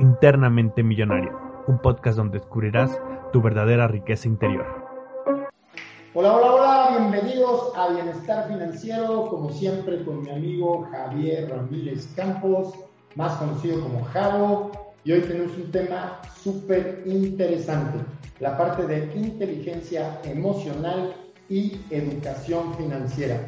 Internamente Millonario, un podcast donde descubrirás tu verdadera riqueza interior. Hola, hola, hola, bienvenidos a Bienestar Financiero, como siempre con mi amigo Javier Ramírez Campos, más conocido como Javo, y hoy tenemos un tema súper interesante, la parte de inteligencia emocional y educación financiera.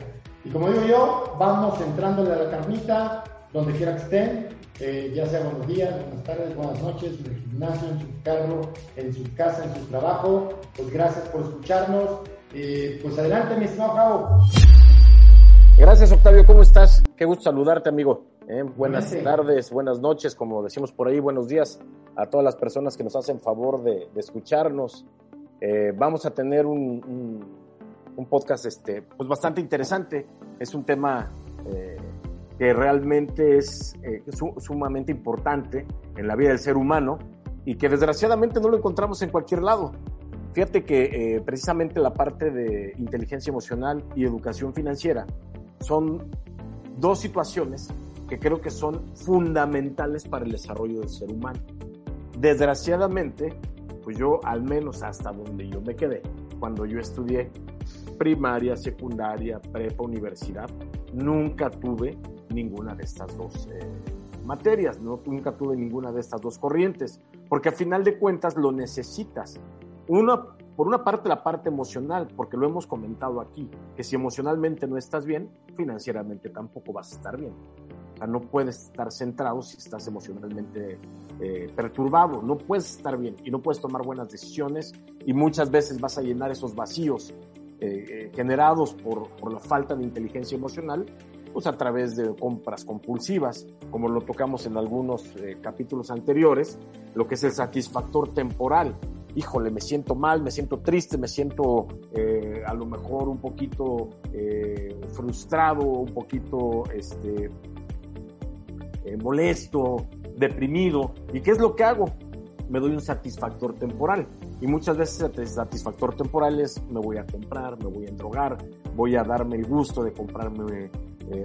Y como digo yo, vamos entrándole a la carnita, donde quiera que estén, eh, ya sea buenos días, buenas tardes, buenas noches, en el gimnasio, en su carro, en su casa, en su trabajo. Pues gracias por escucharnos. Eh, pues adelante, mi estimado Javo. Gracias, Octavio. ¿Cómo estás? Qué gusto saludarte, amigo. Eh, buenas tardes, buenas noches, como decimos por ahí, buenos días a todas las personas que nos hacen favor de, de escucharnos. vamos a tener un, un, un, podcast este, pues bastante interesante. Es un tema que realmente es eh, sumamente importante en la vida del ser humano y que desgraciadamente no lo encontramos en cualquier lado. Fíjate que eh, precisamente la parte de inteligencia emocional y educación financiera son dos situaciones que creo que son fundamentales para el desarrollo del ser humano. Desgraciadamente, pues yo al menos hasta donde yo me quedé, cuando yo estudié primaria, secundaria, prepa, universidad, nunca tuve ninguna de estas dos eh, materias, ¿no? nunca tuve ninguna de estas dos corrientes, porque a final de cuentas lo necesitas. Una, por una parte la parte emocional, porque lo hemos comentado aquí, que si emocionalmente no estás bien, financieramente tampoco vas a estar bien. O sea, no puedes estar centrado si estás emocionalmente eh, perturbado, no puedes estar bien y no puedes tomar buenas decisiones y muchas veces vas a llenar esos vacíos eh, generados por, por, la falta de inteligencia emocional pues a través de compras compulsivas, como lo tocamos en algunos eh, capítulos anteriores, lo que es el satisfactor temporal. Híjole, me siento mal, me siento triste, me siento eh, a lo mejor un poquito eh, frustrado, un poquito este, molesto, deprimido. ¿Y qué es lo que hago? Me doy un satisfactor temporal. Y muchas veces el satisfactor temporal es me voy a comprar, me voy a drogar, voy a darme el gusto de comprarme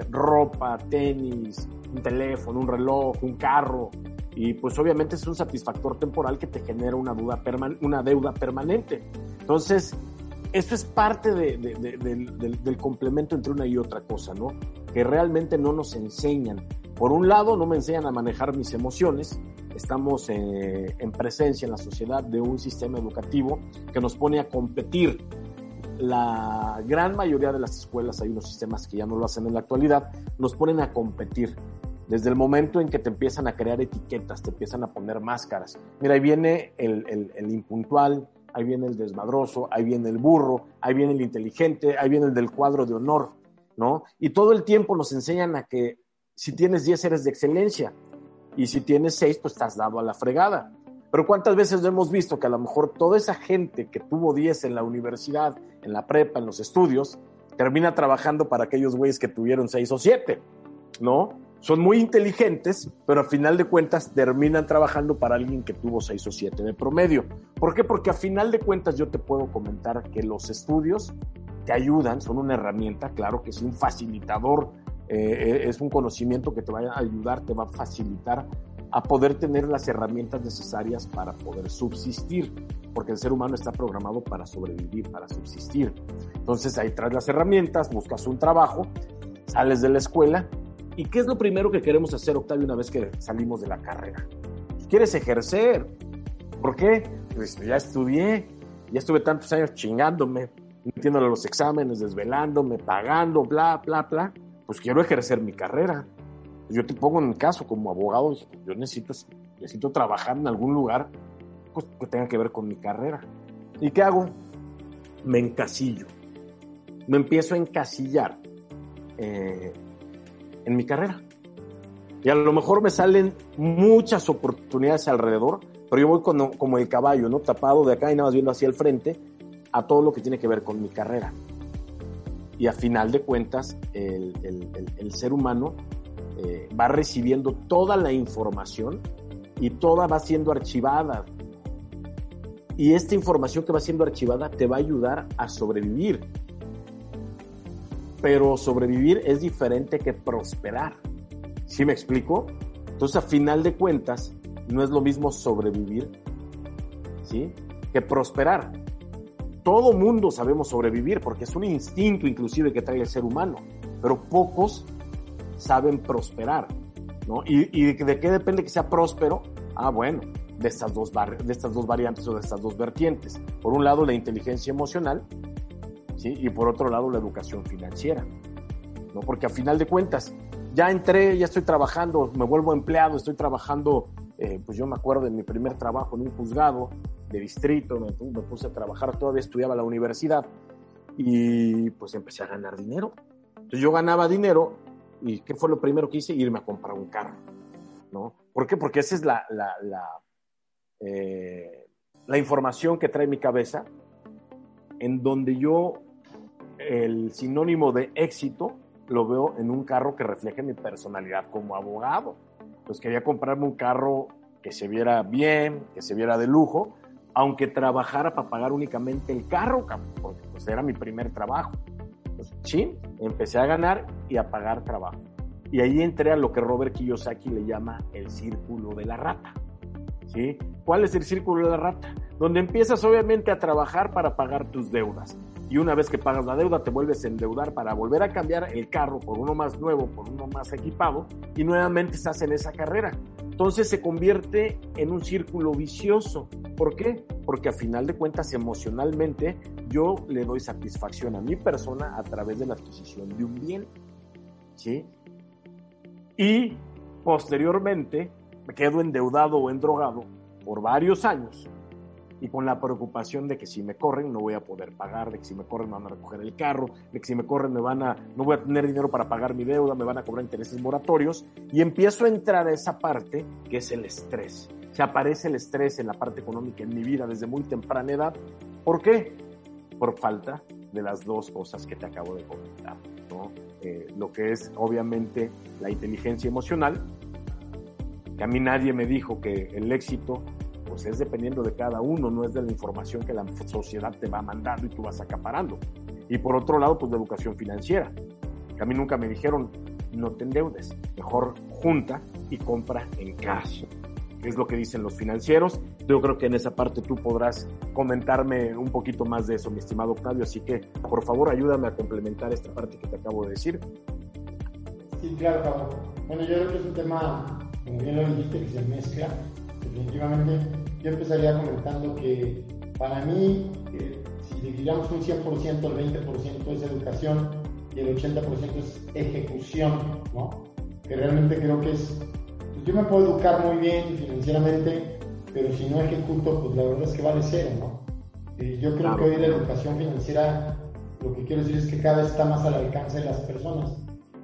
ropa, tenis, un teléfono, un reloj, un carro. Y pues obviamente es un satisfactor temporal que te genera una, duda una deuda permanente. Entonces, esto es parte de, del, del, complemento entre una y otra cosa, ¿no? Que realmente no nos enseñan. Por un lado, no me enseñan a manejar mis emociones. Estamos eh, en presencia en la sociedad de un sistema educativo que nos pone a competir la gran mayoría de las escuelas, hay unos sistemas que ya no lo hacen en la actualidad, nos ponen a competir. Desde el momento en que te empiezan a crear etiquetas, te empiezan a poner máscaras. Mira, ahí viene el, impuntual, ahí viene el desmadroso, ahí viene el burro, ahí viene el inteligente, ahí viene el del cuadro de honor, ¿no? Y todo el tiempo nos enseñan a que si tienes 10 eres de excelencia y si tienes 6 pues estás dado a la fregada. Pero ¿cuántas veces lo hemos visto que a lo mejor toda esa gente que tuvo 10 en la universidad, en la prepa, en los estudios, termina trabajando para aquellos güeyes que tuvieron 6 o 7, ¿no? Son muy inteligentes, pero a final de cuentas terminan trabajando para alguien que tuvo 6 o 7 de promedio. ¿Por qué? Porque a final de cuentas yo te puedo comentar que los estudios te ayudan, son una herramienta, claro que es un facilitador, eh, es un conocimiento que te va a ayudar, te va a facilitar a poder tener las herramientas necesarias para poder subsistir, porque el ser humano está programado para sobrevivir, para subsistir. Entonces ahí traes las herramientas, buscas un trabajo, sales de la escuela, ¿y qué es lo primero que queremos hacer, Octavio, una vez que salimos de la carrera? Quieres ejercer. ¿Por qué? Pues ya estudié, ya estuve tantos años chingándome, metiéndole los exámenes, desvelándome, pagando, bla, bla, bla. Pues quiero ejercer mi carrera yo te pongo en el caso como abogado, yo necesito, necesito trabajar en algún lugar pues, que tenga que ver con mi carrera. ¿Y qué hago? Me encasillo. Me empiezo a encasillar eh, en mi carrera. Y a lo mejor me salen muchas oportunidades alrededor, pero yo voy como, como el caballo, ¿no? Tapado de acá y nada más viendo hacia el frente a todo lo que tiene que ver con mi carrera. Y a final de cuentas, el, el, ser humano eh, va recibiendo toda la información y toda va siendo archivada. Y esta información que va siendo archivada te va a ayudar a sobrevivir. Pero sobrevivir es diferente que prosperar. ¿Sí me explico? Entonces, a final de cuentas, no es lo mismo sobrevivir, ¿sí? Que prosperar. Todo mundo sabemos sobrevivir porque es un instinto inclusive que trae el ser humano, pero pocos saben prosperar, ¿no? ¿Y, y de qué depende que sea próspero? Ah, bueno, de estas, dos de estas dos variantes o de estas dos vertientes. Por un lado, la inteligencia emocional, ¿sí? Y por otro lado, la educación financiera, ¿no? Porque a final de cuentas, ya entré, ya estoy trabajando, me vuelvo empleado, estoy trabajando, eh, pues yo me acuerdo de mi primer trabajo en un juzgado de distrito, me, me puse a trabajar, todavía estudiaba la universidad y pues empecé a ganar dinero. Entonces yo ganaba dinero y ¿qué fue lo primero que hice? Irme a comprar un carro, ¿no? ¿Por qué? Porque esa es la, la, la, eh, la información que trae mi cabeza, en donde yo el sinónimo de éxito lo veo en un carro que refleje mi personalidad como abogado. Pues quería comprarme un carro que se viera bien, que se viera de lujo, aunque trabajara para pagar únicamente el carro, porque pues era mi primer trabajo. Pues sí, empecé a ganar y a pagar trabajo. Y ahí entré a lo que Robert Kiyosaki le llama el círculo de la rata. ¿Sí? ¿Cuál es el círculo de la rata? Donde empiezas obviamente a trabajar para pagar tus deudas. Y una vez que pagas la deuda, te vuelves a endeudar para volver a cambiar el carro por uno más nuevo, por uno más equipado, y nuevamente estás en esa carrera. Entonces se convierte en un círculo vicioso. ¿Por qué? Porque a final de cuentas emocionalmente yo le doy satisfacción a mi persona a través de la adquisición de un bien. ¿Sí? y posteriormente me quedo endeudado o endrogado por varios años y con la preocupación de que si me corren no voy a poder pagar, de que si me corren me van a recoger el carro, de que si me corren me van a, no voy a tener dinero para pagar mi deuda, me van a cobrar intereses moratorios y empiezo a entrar a esa parte que es el estrés. Se aparece el estrés en la parte económica en mi vida desde muy temprana edad. ¿Por qué? Por falta de las dos cosas que te acabo de comentar. ¿no? Eh, lo que es obviamente la inteligencia emocional, que a mí nadie me dijo que el éxito pues es dependiendo de cada uno, no es de la información que la sociedad te va mandando y tú vas acaparando. Y por otro lado, pues la educación financiera, que a mí nunca me dijeron no te endeudes, mejor junta y compra en cash es lo que dicen los financieros. Yo creo que en esa parte tú podrás comentarme un poquito más de eso, mi estimado Octavio, así que por favor ayúdame a complementar esta parte que te acabo de decir. Sí, claro, Pablo. Bueno, yo creo que es un tema, como bien lo dijiste, que se mezcla. Definitivamente, yo empezaría comentando que para mí, si dividamos un 100%, el 20% es educación y el 80% es ejecución, ¿no? Que realmente creo que es yo me puedo educar muy bien financieramente, pero si no ejecuto, pues la verdad es que vale cero, ¿no? Y yo creo que hoy la educación financiera, lo que quiero decir es que cada vez está más al alcance de las personas.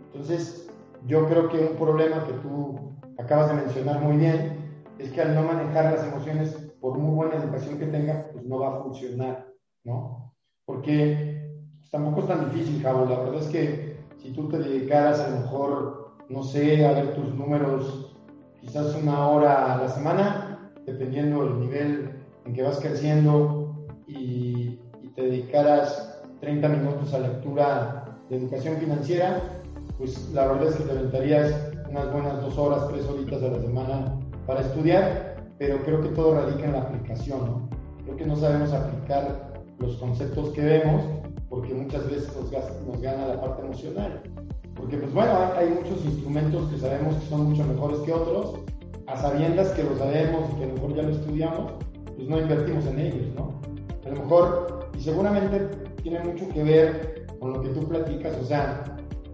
Entonces, yo creo que un problema que tú acabas de mencionar muy bien es que al no manejar las emociones, por muy buena educación que tenga, pues no va a funcionar, ¿no? Porque pues, tampoco es tan difícil, Javo. La verdad es que si tú te dedicaras a lo mejor, no sé, a ver tus números quizás una hora a la semana, dependiendo del nivel en que vas creciendo y, te dedicaras 30 minutos a lectura de educación financiera, pues la verdad es que te aventarías unas buenas dos horas, tres horitas a la semana para estudiar, pero creo que todo radica en la aplicación, ¿no? Creo que no sabemos aplicar los conceptos que vemos porque muchas veces nos, nos gana la parte emocional. Porque pues bueno, hay muchos instrumentos que sabemos que son mucho mejores que otros, a sabiendas que lo sabemos y que a lo mejor ya lo estudiamos, pues no invertimos en ellos, ¿no? A lo mejor, y seguramente tiene mucho que ver con lo que tú platicas, o sea,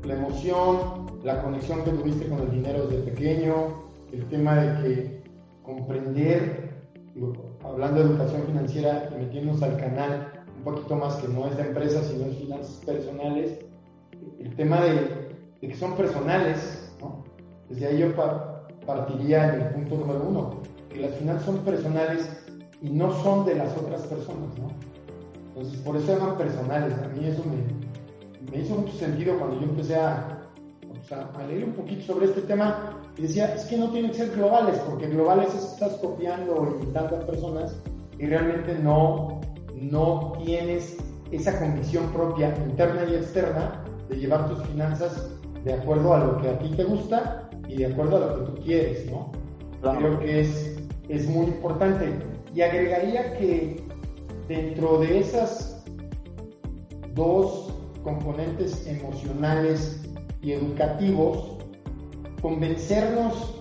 la emoción, la conexión que tuviste con el dinero desde pequeño, el tema de que comprender, hablando de educación financiera y metiéndonos al canal un poquito más que no es de empresas, sino es finanzas personales, el tema de, que son personales, ¿no? desde ahí yo partiría en el punto número uno, que las finanzas son personales y no son de las otras personas, ¿no? Entonces, por eso llaman personales. A mí eso me, me hizo mucho sentido cuando yo empecé a, a leer un poquito sobre este tema y decía, es que no tienen que ser globales, porque globales es que estás copiando o imitando a personas y realmente no, no tienes esa condición propia interna y externa de llevar tus finanzas de acuerdo a lo que a ti te gusta y de acuerdo a lo que tú quieres, ¿no? Creo que es, es muy importante. Y agregaría que dentro de esas dos componentes emocionales y educativos, convencernos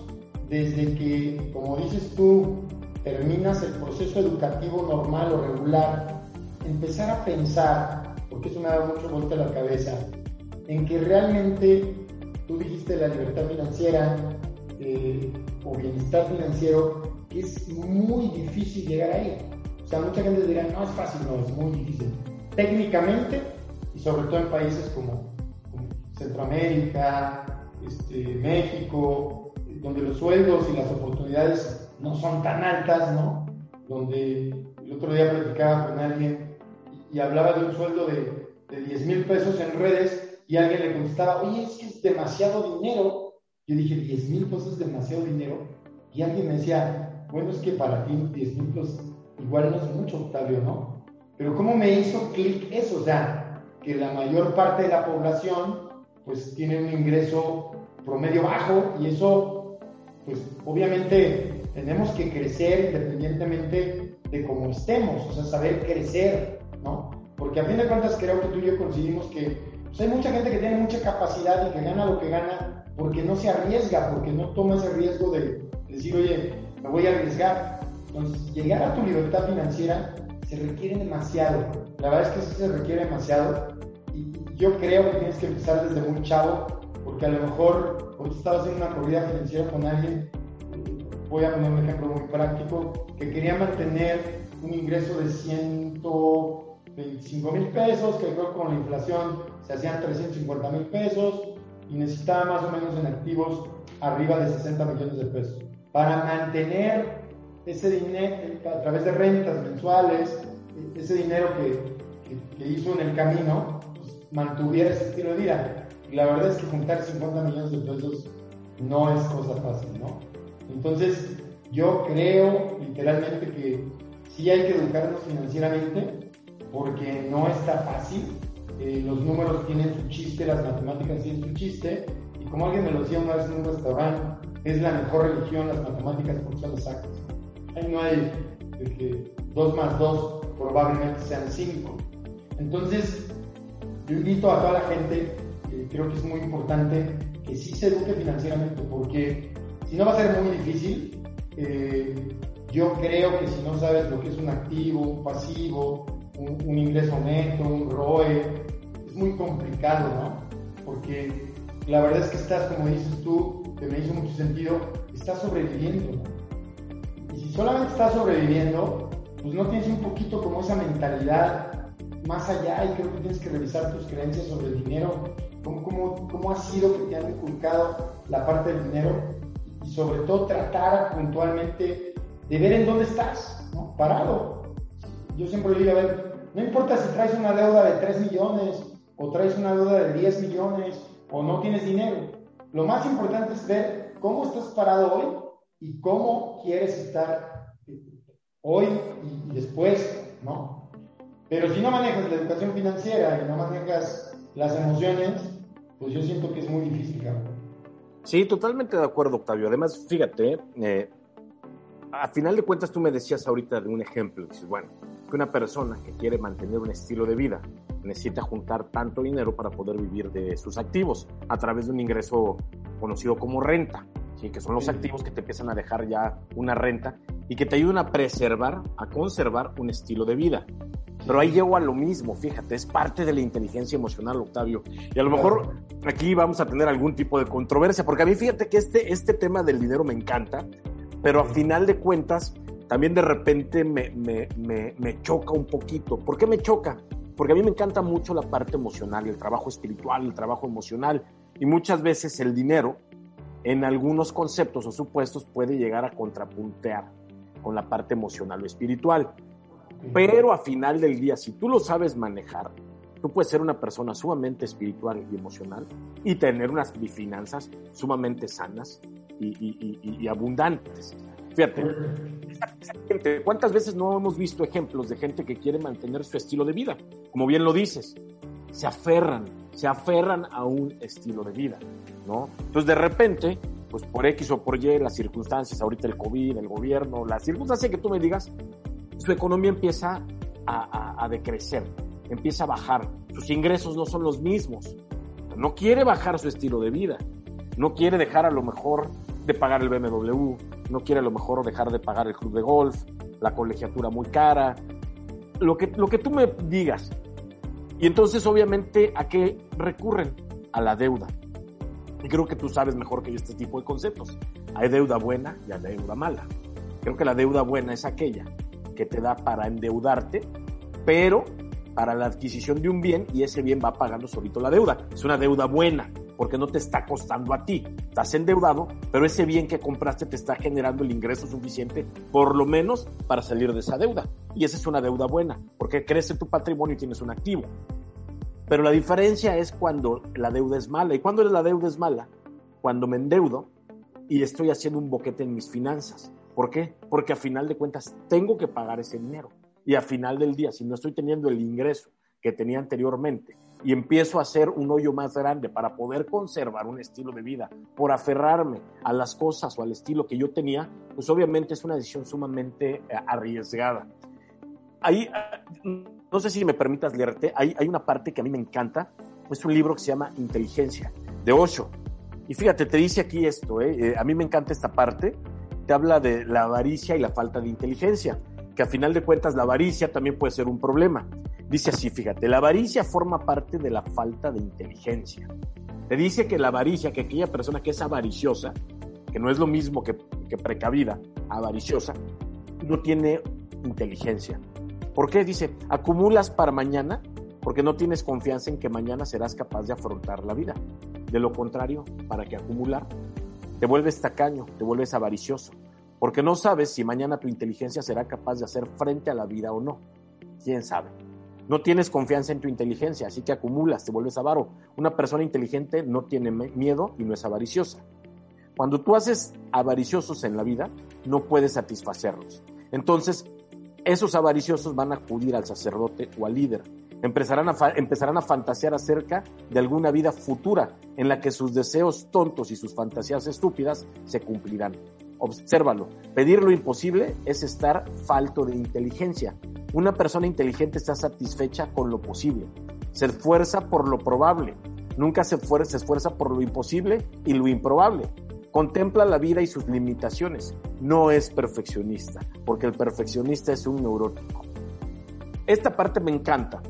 desde que, como dices tú, terminas el proceso educativo normal o regular, empezar a pensar, porque eso me da mucho vuelta a la cabeza, en que realmente tú dijiste la libertad financiera eh, o bienestar financiero, que es muy difícil llegar ahí. O sea, mucha gente dirá, no es fácil, no, es muy difícil. Técnicamente, y sobre todo en países como, Centroamérica, este, México, donde los sueldos y las oportunidades no son tan altas, ¿no? Donde el otro día platicaba con alguien y, hablaba de un sueldo de, de 10 mil pesos en redes y alguien le contestaba, oye, es que es demasiado dinero. Yo dije, 10 mil pesos es demasiado dinero. Y alguien me decía, bueno, es que para ti 10 mil pesos igual no es mucho, Octavio, ¿no? Pero ¿cómo me hizo clic eso? O sea, que la mayor parte de la población pues tiene un ingreso promedio bajo y eso, pues obviamente tenemos que crecer independientemente de cómo estemos, o sea, saber crecer, ¿no? Porque a fin de cuentas creo que tú y yo coincidimos que pues, hay mucha gente que tiene mucha capacidad y que gana lo que gana porque no se arriesga, porque no toma ese riesgo de decir, oye, me voy a arriesgar. Entonces, llegar a tu libertad financiera se requiere demasiado. La verdad es que sí se requiere demasiado. Yo creo que tienes que empezar desde muy chavo, porque a lo mejor, ahorita estaba haciendo una corrida financiera con alguien, voy a poner un ejemplo muy práctico, que quería mantener un ingreso de 125 mil pesos, que creo que con la inflación se hacían 350 mil pesos, y necesitaba más o menos en activos arriba de 60 millones de pesos. Para mantener ese dinero a través de rentas mensuales, ese dinero que, hizo en el camino, mantuviera ese estilo de vida. Y la verdad es que juntar 50 millones de pesos no es cosa fácil, ¿no? Entonces, yo creo literalmente que sí hay que educarnos financieramente porque no está fácil. Eh, los números tienen su chiste, las matemáticas tienen su chiste. Y como alguien me lo decía una vez en un restaurante, es la mejor religión las matemáticas porque son exactas. Ahí no hay de que 2 más 2 probablemente sean 5. Entonces, yo invito a toda la gente, creo que es muy importante que sí se eduque financieramente, porque si no va a ser muy difícil. Eh, yo creo que si no sabes lo que es un activo, un pasivo, un, un ingreso neto, un ROE, es muy complicado, ¿no? Porque la verdad es que estás, como dices tú, que me hizo mucho sentido, estás sobreviviendo. Y si solamente estás sobreviviendo, pues no tienes un poquito como esa mentalidad más allá y creo que tienes que revisar tus creencias sobre el dinero, cómo, cómo, cómo ha sido que te han inculcado la parte del dinero y sobre todo tratar puntualmente de ver en dónde estás, ¿no? Parado. Yo siempre digo, a ver, no importa si traes una deuda de 3 millones o traes una deuda de 10 millones o no tienes dinero. Lo más importante es ver cómo estás parado hoy y cómo quieres estar hoy y después, ¿no? Pero si no manejas la educación financiera y no manejas las emociones, pues yo siento que es muy difícil, Sí, totalmente de acuerdo, Octavio. Además, fíjate, eh, a final de cuentas tú me decías ahorita de un ejemplo, dices, bueno, que una persona que quiere mantener un estilo de vida necesita juntar tanto dinero para poder vivir de sus activos a través de un ingreso conocido como renta, ¿sí? que son los activos que te empiezan a dejar ya una renta y que te ayudan a preservar, a conservar un estilo de vida. Pero ahí llego a lo mismo, fíjate, es parte de la inteligencia emocional, Octavio. Y a lo mejor aquí vamos a tener algún tipo de controversia, porque a mí fíjate que este, este tema del dinero me encanta, pero a final de cuentas también de repente me, me, me, choca un poquito. ¿Por qué me choca? Porque a mí me encanta mucho la parte emocional, el trabajo espiritual, el trabajo emocional, y muchas veces el dinero en algunos conceptos o supuestos puede llegar a contrapuntear con la parte emocional o espiritual. Pero a final del día, si tú lo sabes manejar, tú puedes ser una persona sumamente espiritual y emocional y tener unas finanzas sumamente sanas y, abundantes. Fíjate, ¿cuántas veces no hemos visto ejemplos de gente que quiere mantener su estilo de vida? Como bien lo dices, se aferran, se aferran a un estilo de vida, ¿no? Entonces de repente, pues por X o por Y, las circunstancias, ahorita el COVID, el gobierno, la circunstancia que tú me digas, su economía empieza a, decrecer, empieza a bajar, sus ingresos no son los mismos, no quiere bajar su estilo de vida, no quiere dejar a lo mejor de pagar el BMW, no quiere a lo mejor dejar de pagar el club de golf, la colegiatura muy cara, lo que, lo que tú me digas. Y entonces obviamente a qué recurren? A la deuda. Y creo que tú sabes mejor que yo este tipo de conceptos. Hay deuda buena y hay deuda mala. Creo que la deuda buena es aquella que te da para endeudarte, pero para la adquisición de un bien y ese bien va pagando solito la deuda. Es una deuda buena porque no te está costando a ti. Estás endeudado, pero ese bien que compraste te está generando el ingreso suficiente, por lo menos, para salir de esa deuda. Y esa es una deuda buena, porque crece tu patrimonio y tienes un activo. Pero la diferencia es cuando la deuda es mala. ¿Y cuando la deuda es mala? Cuando me endeudo y estoy haciendo un boquete en mis finanzas. ¿Por qué? Porque a final de cuentas tengo que pagar ese dinero. Y a final del día, si no estoy teniendo el ingreso que tenía anteriormente y empiezo a hacer un hoyo más grande para poder conservar un estilo de vida, por aferrarme a las cosas o al estilo que yo tenía, pues obviamente es una decisión sumamente eh, arriesgada. Ahí, no sé si me permitas leerte, hay, hay una parte que a mí me encanta, es un libro que se llama Inteligencia, de Osho. Y fíjate, te dice aquí esto, ¿eh? Eh, a mí me encanta esta parte, te habla de la avaricia y la falta de inteligencia, que a final de cuentas la avaricia también puede ser un problema. Dice así, fíjate, la avaricia forma parte de la falta de inteligencia. Te dice que la avaricia, que aquella persona que es avariciosa, que no es lo mismo que, que precavida, avariciosa, no tiene inteligencia. ¿Por qué? Dice, acumulas para mañana porque no tienes confianza en que mañana serás capaz de afrontar la vida. De lo contrario, ¿para qué acumular? te vuelves tacaño, te vuelves avaricioso, porque no sabes si mañana tu inteligencia será capaz de hacer frente a la vida o no. ¿Quién sabe? No tienes confianza en tu inteligencia, así que acumulas, te vuelves avaro. Una persona inteligente no tiene miedo y no es avariciosa. Cuando tú haces avariciosos en la vida, no puedes satisfacerlos. Entonces, esos avariciosos van a acudir al sacerdote o al líder empezarán a, empezarán a fantasear acerca de alguna vida futura en la que sus deseos tontos y sus fantasías estúpidas se cumplirán. Obsérvalo. Pedir lo imposible es estar falto de inteligencia. Una persona inteligente está satisfecha con lo posible. Se esfuerza por lo probable. Nunca se, se esfuerza por lo imposible y lo improbable. Contempla la vida y sus limitaciones. No es perfeccionista, porque el perfeccionista es un neurótico. Esta parte me encanta,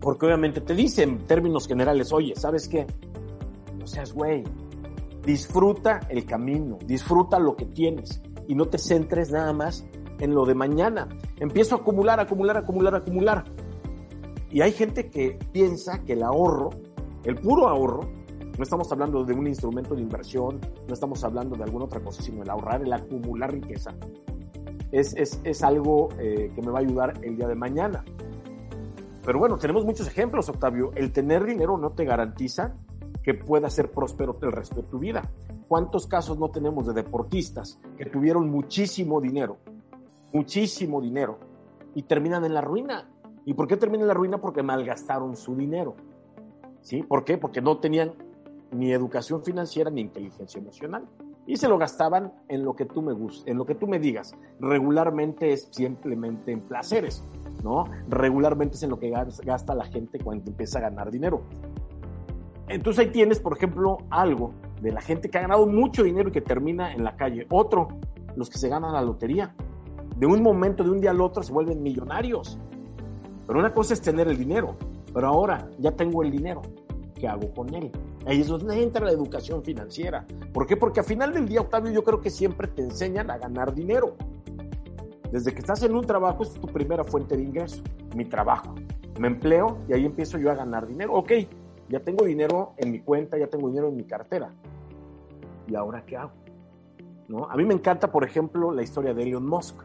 porque obviamente te dice en términos generales, oye, ¿sabes qué? No seas güey. Disfruta el camino, disfruta lo que tienes y no te centres nada más en lo de mañana. Empiezo a acumular, acumular, acumular, acumular. Y hay gente que piensa que el ahorro, el puro ahorro, no estamos hablando de un instrumento de inversión, no estamos hablando de alguna otra cosa, sino el ahorrar, el acumular riqueza, es, es, es algo eh, que me va a ayudar el día de mañana. Pero bueno, tenemos muchos ejemplos, Octavio. El tener dinero no te garantiza que puedas ser próspero el resto de tu vida. ¿Cuántos casos no tenemos de deportistas que tuvieron muchísimo dinero, muchísimo dinero, y terminan en la ruina? ¿Y por qué terminan en la ruina? Porque malgastaron su dinero. ¿Sí? ¿Por qué? Porque no tenían ni educación financiera ni inteligencia emocional. Y se lo gastaban en lo que tú me en lo que tú me digas. Regularmente es simplemente en placeres. ¿no? Regularmente es en lo que gasta la gente cuando empieza a ganar dinero. Entonces ahí tienes, por ejemplo, algo de la gente que ha ganado mucho dinero y que termina en la calle. Otro, los que se ganan la lotería. De un momento, de un día al otro, se vuelven millonarios. Pero una cosa es tener el dinero, pero ahora ya tengo el dinero. ¿Qué hago con él? Ahí es donde entra la educación financiera. ¿Por qué? Porque al final del día, Octavio, yo creo que siempre te enseñan a ganar dinero. Desde que estás en un trabajo es tu primera fuente de ingreso, mi trabajo. Me empleo y ahí empiezo yo a ganar dinero. Ok, ya tengo dinero en mi cuenta, ya tengo dinero en mi cartera. ¿y ahora qué hago? ¿No? A mí me encanta, por ejemplo, la historia de Elon Musk.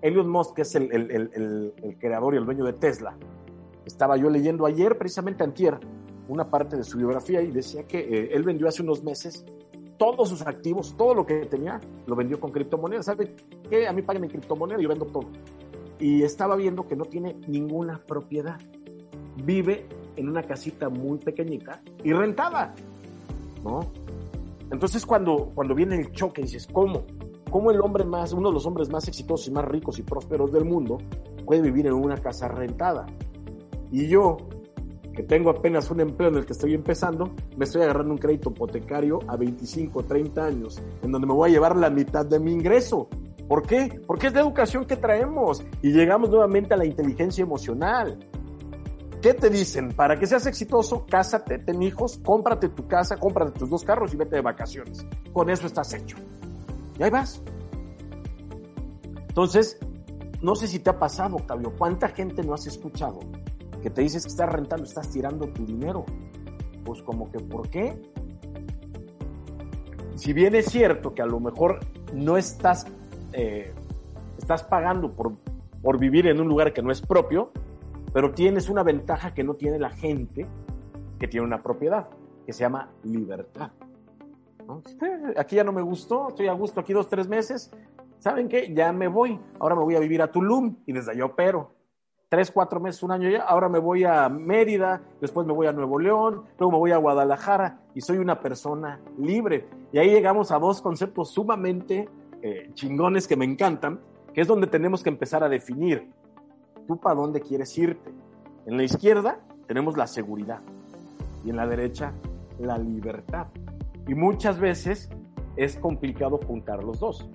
Elon Musk es el, el, el, creador y el dueño de Tesla. Estaba yo leyendo ayer, precisamente antier, una parte de su biografía y decía que eh, él vendió hace unos meses todos sus activos, todo lo que tenía, lo vendió con criptomonedas. ¿Sabe qué? A mí pagan en criptomonedas, yo vendo todo. Y estaba viendo que no tiene ninguna propiedad. Vive en una casita muy pequeñita y rentada, ¿no? Entonces cuando, cuando viene el choque dices, ¿cómo? ¿Cómo el hombre más, uno de los hombres más exitosos y más ricos y prósperos del mundo puede vivir en una casa rentada? Y yo, que tengo apenas un empleo en el que estoy empezando, me estoy agarrando un crédito hipotecario a 25, 30 años, en donde me voy a llevar la mitad de mi ingreso. ¿Por qué? Porque es la educación que traemos y llegamos nuevamente a la inteligencia emocional. ¿Qué te dicen? Para que seas exitoso, cásate, ten hijos, cómprate tu casa, cómprate tus dos carros y vete de vacaciones. Con eso estás hecho. Y ahí vas. Entonces, no sé si te ha pasado, Octavio, ¿cuánta gente no has escuchado que te dices que estás rentando, estás tirando tu dinero. Pues como que, ¿por qué? Si bien es cierto que a lo mejor no estás, eh, estás pagando por, por vivir en un lugar que no es propio, pero tienes una ventaja que no tiene la gente que tiene una propiedad, que se llama libertad. Aquí ya no me gustó, estoy a gusto aquí dos, tres meses. ¿Saben qué? Ya me voy. Ahora me voy a vivir a Tulum y desde allá opero tres, cuatro meses, un año ya, ahora me voy a Mérida, después me voy a Nuevo León, luego me voy a Guadalajara y soy una persona libre. Y ahí llegamos a dos conceptos sumamente eh, chingones que me encantan, que es donde tenemos que empezar a definir tú para dónde quieres irte. En la izquierda tenemos la seguridad y en la derecha la libertad. Y muchas veces es complicado juntar los dos.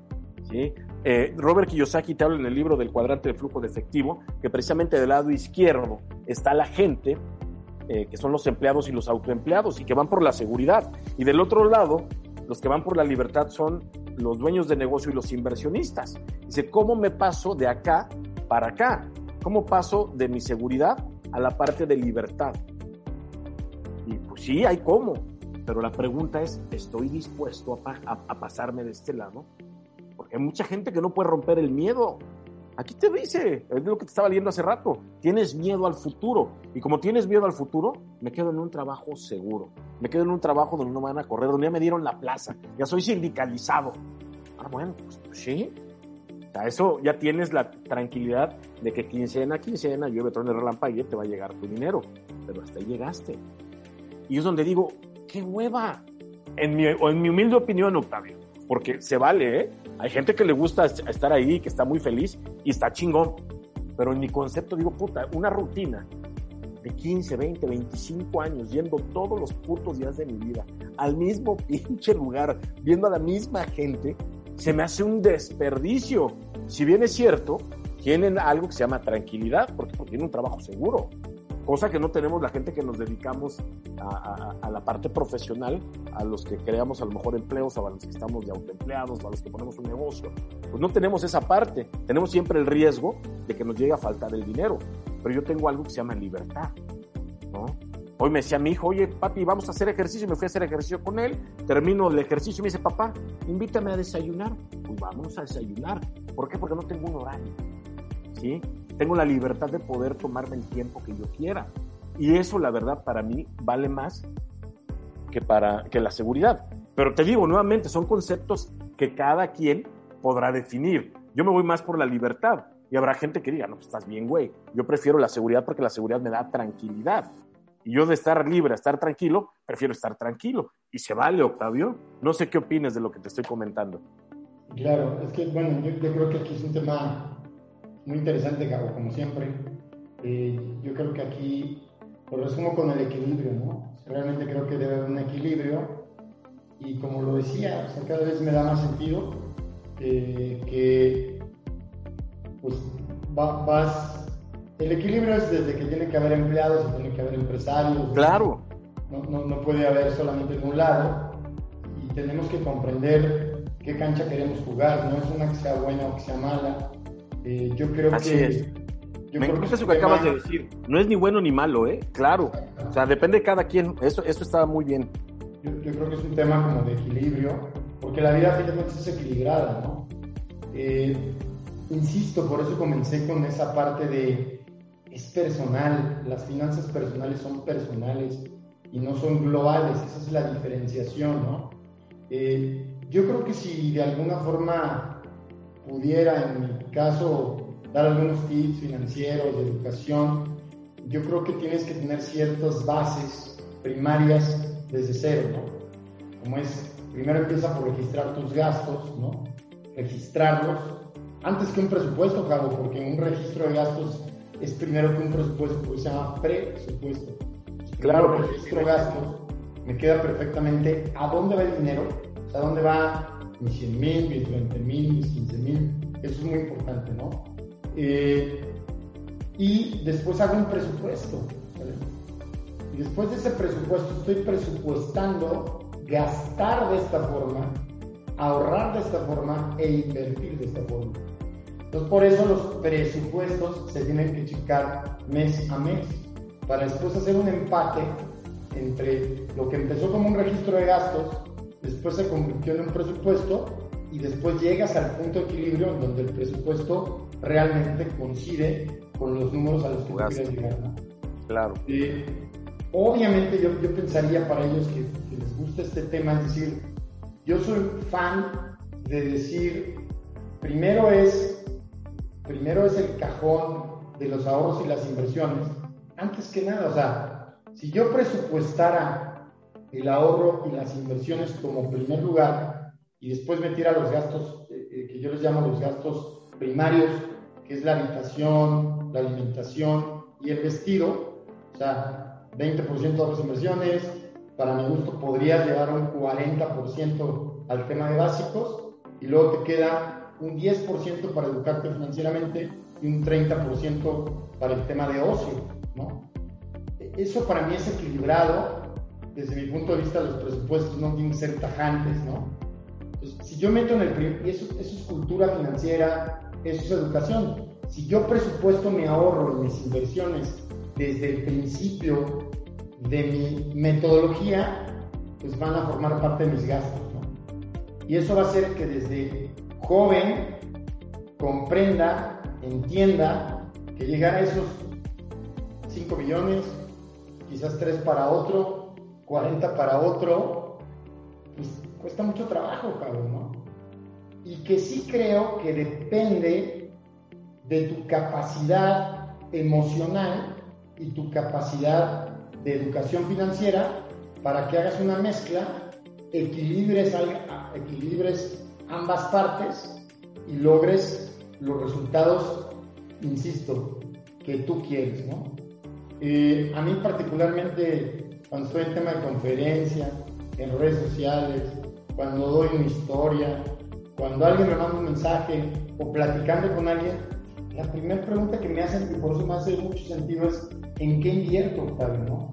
¿sí? Eh, Robert Kiyosaki te habla en el libro del cuadrante de flujo de efectivo, que precisamente del lado izquierdo está la gente, eh, que son los empleados y los autoempleados, y que van por la seguridad. Y del otro lado, los que van por la libertad son los dueños de negocio y los inversionistas. Dice, ¿cómo me paso de acá para acá? ¿Cómo paso de mi seguridad a la parte de libertad? Y pues sí, hay cómo, pero la pregunta es, ¿estoy dispuesto a pasarme de este lado? Porque hay mucha gente que no puede romper el miedo. Aquí te dice, es lo que te estaba leyendo hace rato, tienes miedo al futuro. Y como tienes miedo al futuro, me quedo en un trabajo seguro. Me quedo en un trabajo donde no me van a correr, donde ya me dieron la plaza. Ya soy sindicalizado. Ah, bueno, pues, pues sí. Eso ya tienes la tranquilidad de que quincena a quincena, llueve, truene, relámpago y te va a llegar tu dinero. Pero hasta ahí llegaste. Y es donde digo, qué hueva. En mi, o en mi humilde opinión, Octavio, porque se vale, ¿eh? Hay gente que le gusta estar ahí, que está muy feliz y está chingón. Pero en mi concepto digo, puta, una rutina de 15, 20, 25 años, yendo todos los putos días de mi vida al mismo pinche lugar, viendo a la misma gente, se me hace un desperdicio. Si bien es cierto, tienen algo que se llama tranquilidad, porque, porque tienen un trabajo seguro cosa que no tenemos la gente que nos dedicamos a, la parte profesional, a los que creamos a lo mejor empleos, a los que estamos de autoempleados, a los que ponemos un negocio. Pues no tenemos esa parte, tenemos siempre el riesgo de que nos llegue a faltar el dinero, pero yo tengo algo que se llama libertad, ¿no? Hoy me decía mi hijo, oye, papi, vamos a hacer ejercicio. Me fui a hacer ejercicio con él. Termino el ejercicio y me dice, papá, invítame a desayunar. Pues vamos a desayunar. ¿Por qué? Porque no tengo un horario. ¿Sí? tengo la libertad de poder tomarme el tiempo que yo quiera. Y eso, la verdad, para mí vale más que, para, que la seguridad. Pero te digo, nuevamente, son conceptos que cada quien podrá definir. Yo me voy más por la libertad. Y habrá gente que diga, no, pues estás bien, güey. Yo prefiero la seguridad porque la seguridad me da tranquilidad. Y yo de estar libre a estar tranquilo, prefiero estar tranquilo. Y se vale, Octavio. No sé qué opinas de lo que te estoy comentando. Claro, es que, bueno, yo, creo que aquí es un tema muy interesante, Gabo, como siempre. Eh, yo creo que aquí lo resumo con el equilibrio, ¿no? Realmente creo que debe haber un equilibrio y como lo decía, cada vez me da más sentido eh, que pues vas... El equilibrio es desde que tiene que haber empleados, tiene que haber empresarios. Claro. No, no, no puede haber solamente en un lado y tenemos que comprender qué cancha queremos jugar, no es una que sea buena o que sea mala, eh, yo creo Así que. Es. Me encanta eso que acabas de decir. No es ni bueno ni malo, ¿eh? Claro. O sea, depende de cada quien. Eso, eso está muy bien. yo, creo que es un tema como de equilibrio, porque la vida finalmente es equilibrada, ¿no? Eh, insisto, por eso comencé con esa parte de es personal, las finanzas personales son personales y no son globales, esa es la diferenciación, ¿no? Eh, yo creo que si de alguna forma pudiera, en mi caso, dar algunos tips financieros, de educación, yo creo que tienes que tener ciertas bases primarias desde cero, ¿no? Como es, primero empieza por registrar tus gastos, ¿no? Registrarlos. Antes que un presupuesto, Cabo, porque un registro de gastos es primero que un presupuesto, porque se llama presupuesto. Claro. que registro gastos, me queda perfectamente a dónde va el dinero, o sea, a dónde va mis 100 mil, mis 20 mil, mis 15 mil. Eso es muy importante, ¿no? Eh, y después hago un presupuesto. Y después de ese presupuesto estoy presupuestando gastar de esta forma, ahorrar de esta forma e invertir de esta forma. Entonces por eso los presupuestos se tienen que checar mes a mes para después hacer un empate entre lo que empezó como un registro de gastos, después se convirtió en un presupuesto y después llegas al punto de equilibrio en donde el presupuesto realmente coincide con los números a los que quieres llegar. Claro. Eh, obviamente yo, yo, pensaría para ellos que, les gusta este tema, es decir, yo soy fan de decir, primero es, primero es el cajón de los ahorros y las inversiones, antes que nada, o sea, si yo presupuestara el ahorro y las inversiones como primer lugar y después metiera los gastos eh, eh, que yo les llamo los gastos primarios, que es la habitación, la alimentación y el vestido, o sea, 20% de las inversiones, para mi gusto podrías llevar un 40% al tema de básicos y luego te queda un 10% para educarte financieramente y un 30% para el tema de ocio, ¿no? Eso para mí es equilibrado, desde mi punto de vista los presupuestos no tienen que ser tajantes, ¿no? Si yo meto en el y eso, eso es cultura financiera, eso es educación, si yo presupuesto mi ahorro y mis inversiones desde el principio de mi metodología, pues van a formar parte de mis gastos. Y eso va a hacer que desde joven comprenda, entienda que llegar a esos 5 millones, quizás 3 para otro, 40 para otro, pues cuesta mucho trabajo, cabrón, ¿no? Y que sí creo que depende de tu capacidad emocional y tu capacidad de educación financiera para que hagas una mezcla, equilibres, equilibres ambas partes y logres los resultados, insisto, que tú quieres. ¿no? Eh, a mí particularmente, cuando estoy en tema de conferencia, en redes sociales, cuando doy una historia, cuando alguien me manda un mensaje o platicando con alguien, la primera pregunta que me hacen, y por eso me hace mucho sentido, es ¿en qué invierto, Octavio? ¿no?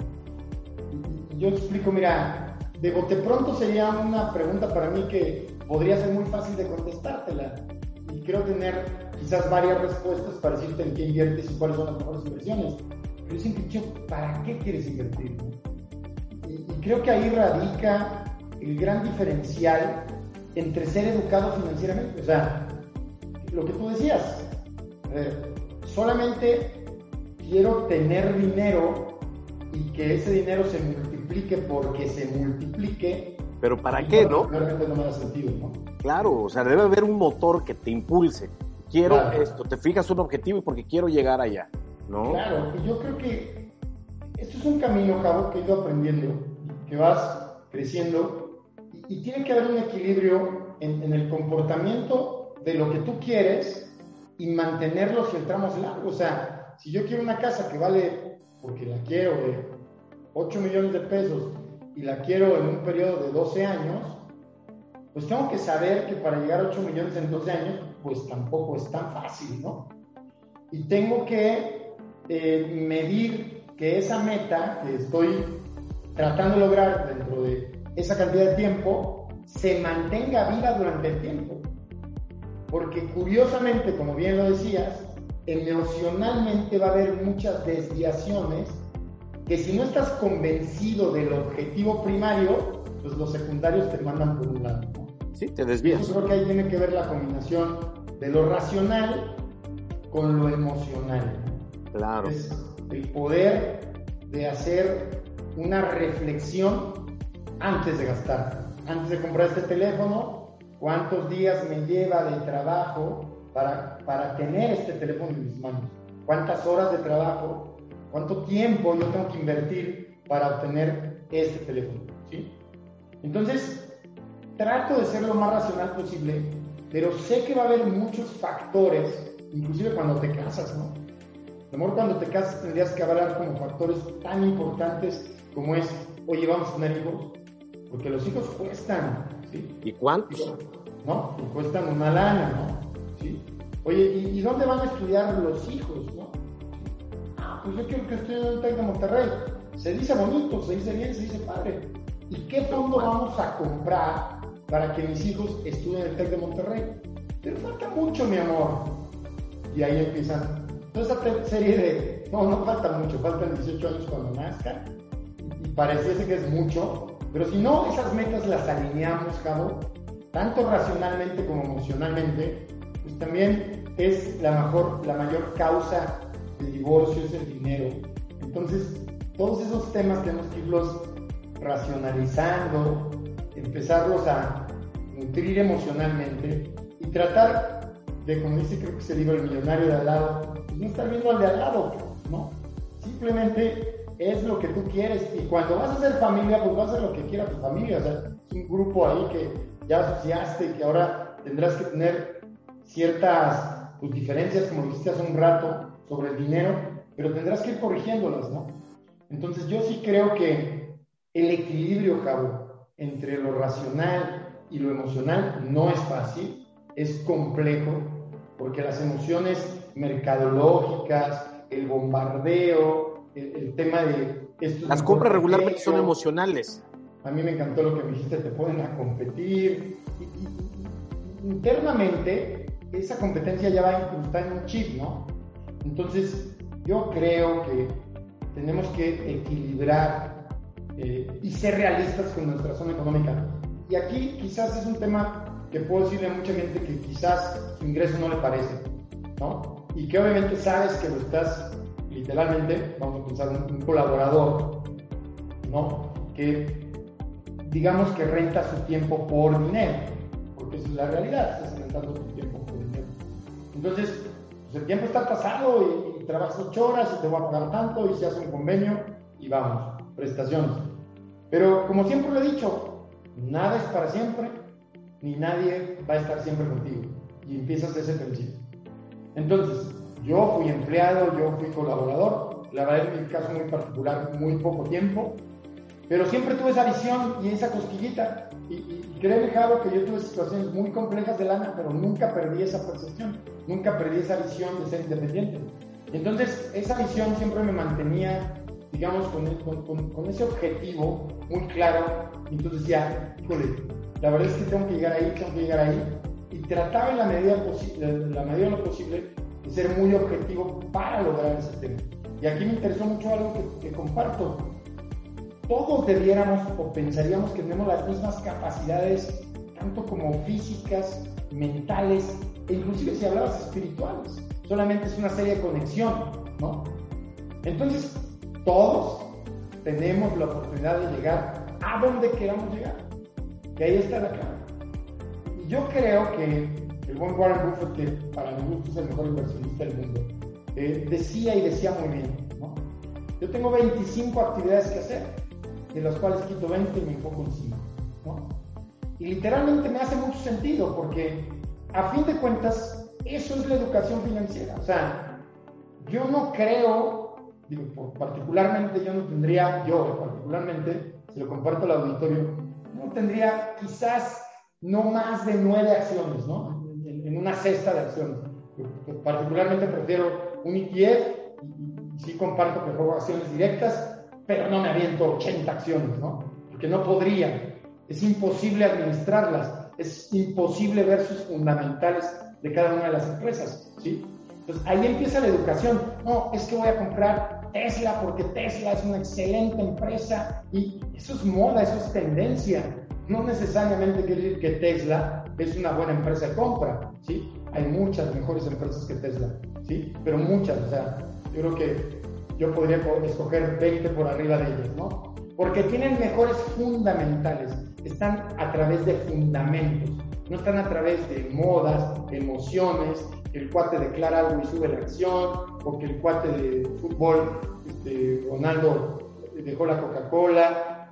Yo explico, mira, de bote pronto sería una pregunta para mí que podría ser muy fácil de contestártela. Y quiero tener quizás varias respuestas para decirte en qué inviertes y cuáles son las mejores inversiones. Pero yo siempre dicho, ¿para qué quieres invertir? Y, y creo que ahí radica el gran diferencial entre ser educado financieramente. O sea, lo que tú decías, solamente quiero tener dinero y que ese dinero se multiplique porque se multiplique. Pero ¿para qué, no? Realmente no me da sentido, ¿no? Claro, o sea, debe haber un motor que te impulse. Quiero esto, te fijas un objetivo y porque quiero llegar allá, ¿no? Claro, y yo creo que esto es un camino, Cabo, que he ido aprendiendo, que vas creciendo y, tiene que haber un equilibrio en, en el comportamiento de lo que tú quieres y mantenerlos en tramos largos. O sea, si yo quiero una casa que vale, porque la quiero de 8 millones de pesos y la quiero en un periodo de 12 años, pues tengo que saber que para llegar a 8 millones en 12 años, pues tampoco es tan fácil, ¿no? Y tengo que eh, medir que esa meta que estoy tratando de lograr dentro de esa cantidad de tiempo se mantenga viva durante el tiempo. Porque curiosamente, como bien lo decías, emocionalmente va a haber muchas desviaciones que si no estás convencido del objetivo primario, pues los secundarios te mandan por un lado. Sí, te desvías. Yo creo que ahí tiene que ver la combinación de lo racional con lo emocional. Claro. Es el poder de hacer una reflexión antes de gastar. Antes de comprar este teléfono, ¿cuántos días me lleva de trabajo para, para tener este teléfono en mis manos? ¿Cuántas horas de trabajo? ¿Cuánto tiempo yo tengo que invertir para obtener este teléfono? ¿sí? Entonces, trato de ser lo más racional posible, pero sé que va a haber muchos factores, inclusive cuando te casas, ¿no? A lo mejor cuando te casas tendrías que hablar como factores tan importantes como es, oye, vamos a tener hijos, porque los hijos cuestan, ¿sí? ¿Y cuántos? ¿No? Y cuestan una lana, ¿no? ¿Sí? Oye, ¿y, dónde van a estudiar los hijos, pues yo quiero que estudien en el TEC de Monterrey. Se dice bonito, se dice bien, se dice padre. ¿Y qué fondo vamos a comprar para que mis hijos estudien en el TEC de Monterrey? Pero falta mucho, mi amor. Y ahí empiezan toda esa serie de, no, no falta mucho, faltan 18 años cuando nazca. Y pareciese que es mucho, pero si no, esas metas las alineamos, Cabo, tanto racionalmente como emocionalmente, pues también es la mejor, la mayor causa de divorcio es el dinero. Entonces, todos esos temas tenemos que irlos racionalizando, empezarlos a nutrir emocionalmente y tratar de, como dice creo que se dijo el millonario de al lado, pues no estar viendo al de al lado, ¿no? Simplemente es lo que tú quieres y cuando vas a hacer familia, pues vas a hacer lo que quiera tu familia, o sea, es un grupo ahí que ya asociaste y que ahora tendrás que tener ciertas pues, diferencias, como dijiste hace un rato, sobre el dinero, pero tendrás que ir corrigiéndolas, ¿no? Entonces yo sí creo que el equilibrio, Cabo, entre lo racional y lo emocional no es fácil, es complejo, porque las emociones mercadológicas, el bombardeo, el, tema de... Las compras regularmente son emocionales. A mí me encantó lo que me dijiste, te pueden a competir. internamente, esa competencia ya va a incrustar en un chip, ¿no? Entonces, yo creo que tenemos que equilibrar eh, y ser realistas con nuestra zona económica. Y aquí quizás es un tema que puedo decirle a mucha gente que quizás su ingreso no le parece, ¿no? Y que obviamente sabes que lo estás literalmente, vamos a pensar, un, un colaborador, ¿no? Que digamos que renta su tiempo por dinero, porque esa es la realidad, estás rentando tu tiempo por dinero. Entonces, pues el tiempo está pasado y, y trabajas ocho horas y te voy a pagar tanto y se hace un convenio y vamos, prestaciones. Pero como siempre lo he dicho, nada es para siempre, ni nadie va a estar siempre contigo. Y empiezas ese principio. Entonces, yo fui empleado, yo fui colaborador, la verdad en mi caso muy particular, muy poco tiempo, pero siempre tuve esa visión y esa cosquillita. Y, y, créeme, Jaro, que yo tuve situaciones muy complejas de lana, pero nunca perdí esa percepción, nunca perdí esa visión de ser independiente. Entonces, esa visión siempre me mantenía, digamos, con, con, con ese objetivo muy claro. Y entonces decía, híjole, la verdad es que tengo que llegar ahí, tengo que llegar ahí. Y trataba en la medida, la medida de lo posible de ser muy objetivo para lograr ese tema. Y aquí me interesó mucho algo que, que comparto. Todos debiéramos o pensaríamos que tenemos las mismas capacidades, tanto como físicas, mentales, e inclusive si hablabas espirituales. Solamente es una serie de conexión, ¿no? Entonces, todos tenemos la oportunidad de llegar a donde queramos llegar. Y ahí está la clave. Y yo creo que el buen Warren Buffett, que para mi gusto es el mejor inversionista del mundo, eh, decía y decía muy bien, ¿no? Yo tengo 25 actividades que hacer, de las cuales quito 20 y me enfoco en 5, ¿no? Y literalmente me hace mucho sentido, porque a fin de cuentas, eso es la educación financiera. O sea, yo no creo, digo, particularmente yo no tendría, yo particularmente, se lo comparto al auditorio, no tendría quizás no más de nueve acciones, ¿no? En, una cesta de acciones. Particularmente prefiero un ETF y, y sí comparto que juego acciones directas, pero no me aviento 80 acciones, ¿no? Porque no podría. Es imposible administrarlas, es imposible ver sus fundamentales de cada una de las empresas, ¿sí? Entonces ahí empieza la educación. No, es que voy a comprar Tesla porque Tesla es una excelente empresa y eso es moda, eso es tendencia. No necesariamente quiere decir que Tesla es una buena empresa de compra, ¿sí? Hay muchas mejores empresas que Tesla, ¿sí? Pero muchas, o sea, yo creo que yo podría escoger 20 por arriba de ellas, ¿no? Porque tienen mejores fundamentales, están a través de fundamentos, no están a través de modas, emociones, que el cuate declara algo y sube la acción, o que el cuate de fútbol, este, Ronaldo, dejó la Coca-Cola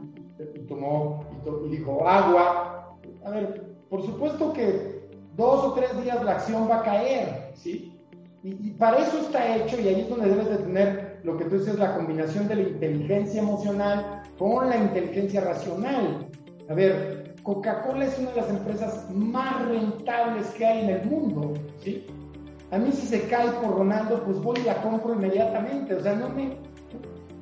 y, tomó y, dijo agua. A ver, por supuesto que dos o tres días la acción va a caer, ¿sí? Y, y, para eso está hecho y ahí es donde debes de tener lo que tú dices, la combinación de la inteligencia emocional con la inteligencia racional. A ver, Coca-Cola es una de las empresas más rentables que hay en el mundo, ¿sí? A mí si se cae por Ronaldo, pues voy y la compro inmediatamente. O sea, no me...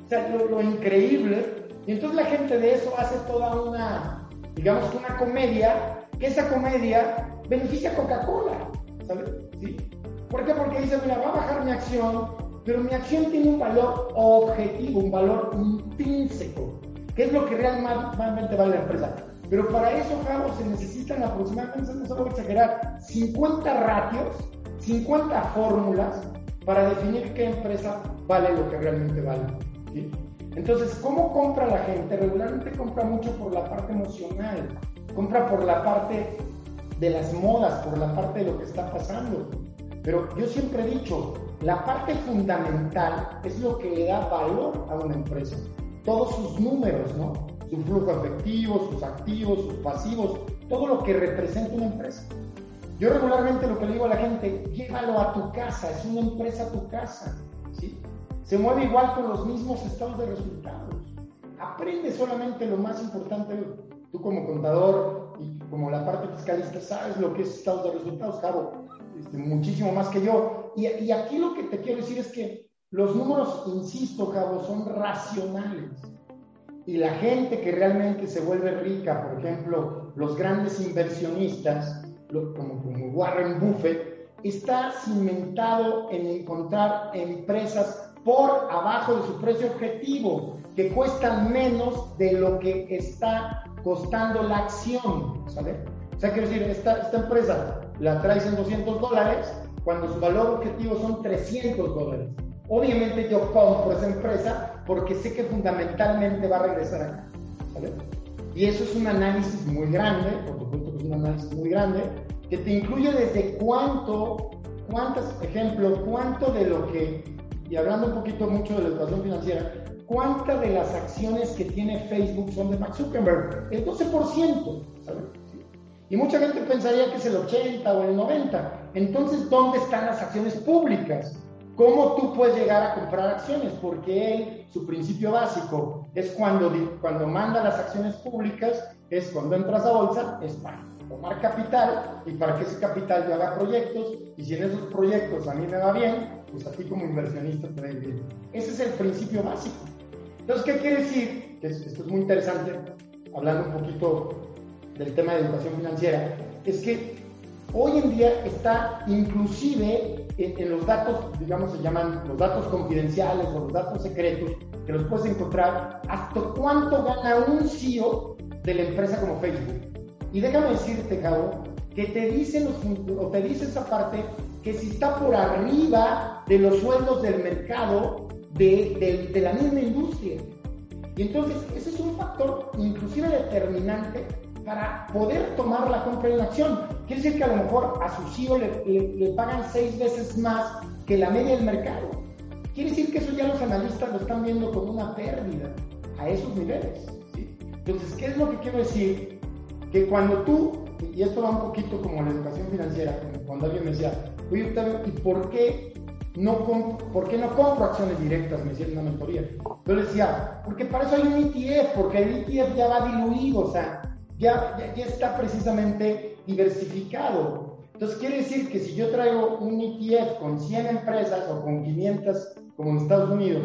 O sea, lo, increíble. Y entonces la gente de eso hace toda una, digamos, una comedia, que esa comedia beneficia a Coca-Cola, ¿sabes? ¿Sí? ¿Por qué? Porque dice, mira, va a bajar mi acción, pero mi acción tiene un valor objetivo, un valor intrínseco, que es lo que realmente vale la empresa. Pero para eso, Javo, se necesitan aproximadamente, no se voy a exagerar, 50 ratios 50 fórmulas para definir qué empresa vale lo que realmente vale. Entonces, ¿cómo compra la gente? Regularmente compra mucho por la parte emocional, compra por la parte de las modas, por la parte de lo que está pasando. Pero yo siempre he dicho, la parte fundamental es lo que le da valor a una empresa. Todos sus números, ¿no? Su flujo efectivo, sus activos, sus pasivos, todo lo que representa una empresa. Yo regularmente lo que le digo a la gente, llévalo a tu casa, es una empresa a tu casa, ¿sí? Se mueve igual con los mismos estados de resultados. Aprende solamente lo más importante, tú como contador y como la parte fiscalista sabes lo que es estados de resultados, Cabo, este, muchísimo más que yo. Y, aquí lo que te quiero decir es que los números, insisto, Cabo, son racionales. Y la gente que realmente se vuelve rica, por ejemplo, los grandes inversionistas, como, como Warren Buffett, está cimentado en encontrar empresas por abajo de su precio objetivo, que cuestan menos de lo que está costando la acción, ¿sabes? O sea, quiero decir, esta, esta empresa la traes en 200 dólares cuando su valor objetivo son 300 dólares. Obviamente yo compro esa empresa porque sé que fundamentalmente va a regresar acá, ¿sabes? Y eso es un análisis muy grande, por supuesto que es un análisis muy grande, que te incluye desde cuánto, cuántos, ejemplo, cuánto de lo que, y hablando un poquito mucho de la educación financiera, cuántas de las acciones que tiene Facebook son de Mark Zuckerberg, el 12%, ¿sabes? Y mucha gente pensaría que es el 80 o el 90. Entonces, ¿dónde están las acciones públicas? ¿Cómo tú puedes llegar a comprar acciones? Porque él, su principio básico es cuando, cuando manda las acciones públicas, es cuando entras a bolsa, es para tomar capital y para que ese capital yo haga proyectos y si en esos proyectos a mí me va bien, pues a ti como inversionista te va bien. Ese es el principio básico. Entonces, ¿qué quiere decir? Esto es muy interesante, hablando un poquito del tema de educación financiera, es que hoy en día está inclusive en, los datos, digamos, se llaman los datos confidenciales o los datos secretos, que los puedes encontrar hasta cuánto gana un CEO de la empresa como Facebook. Y déjame decirte, Cabo, que te dicen los, o te dice esa parte que si está por arriba de los sueldos del mercado de, de la misma industria. Y entonces, ese es un factor inclusive determinante para poder tomar la compra de una acción. Quiere decir que a lo mejor a su CEO le, pagan seis veces más que la media del mercado. Quiere decir que eso ya los analistas lo están viendo como una pérdida a esos niveles. Entonces, ¿qué es lo que quiero decir? Que cuando tú, y esto va un poquito como la educación financiera, cuando alguien me decía, oye Octavio, ¿y por qué no, ¿por qué no compro acciones directas? Me decía en una mentoría. Yo le decía, porque para eso hay un ETF, porque el ETF ya va diluido, o sea, ya, ya, está precisamente diversificado. Entonces quiere decir que si yo traigo un ETF con 100 empresas o con 500 como en Estados Unidos,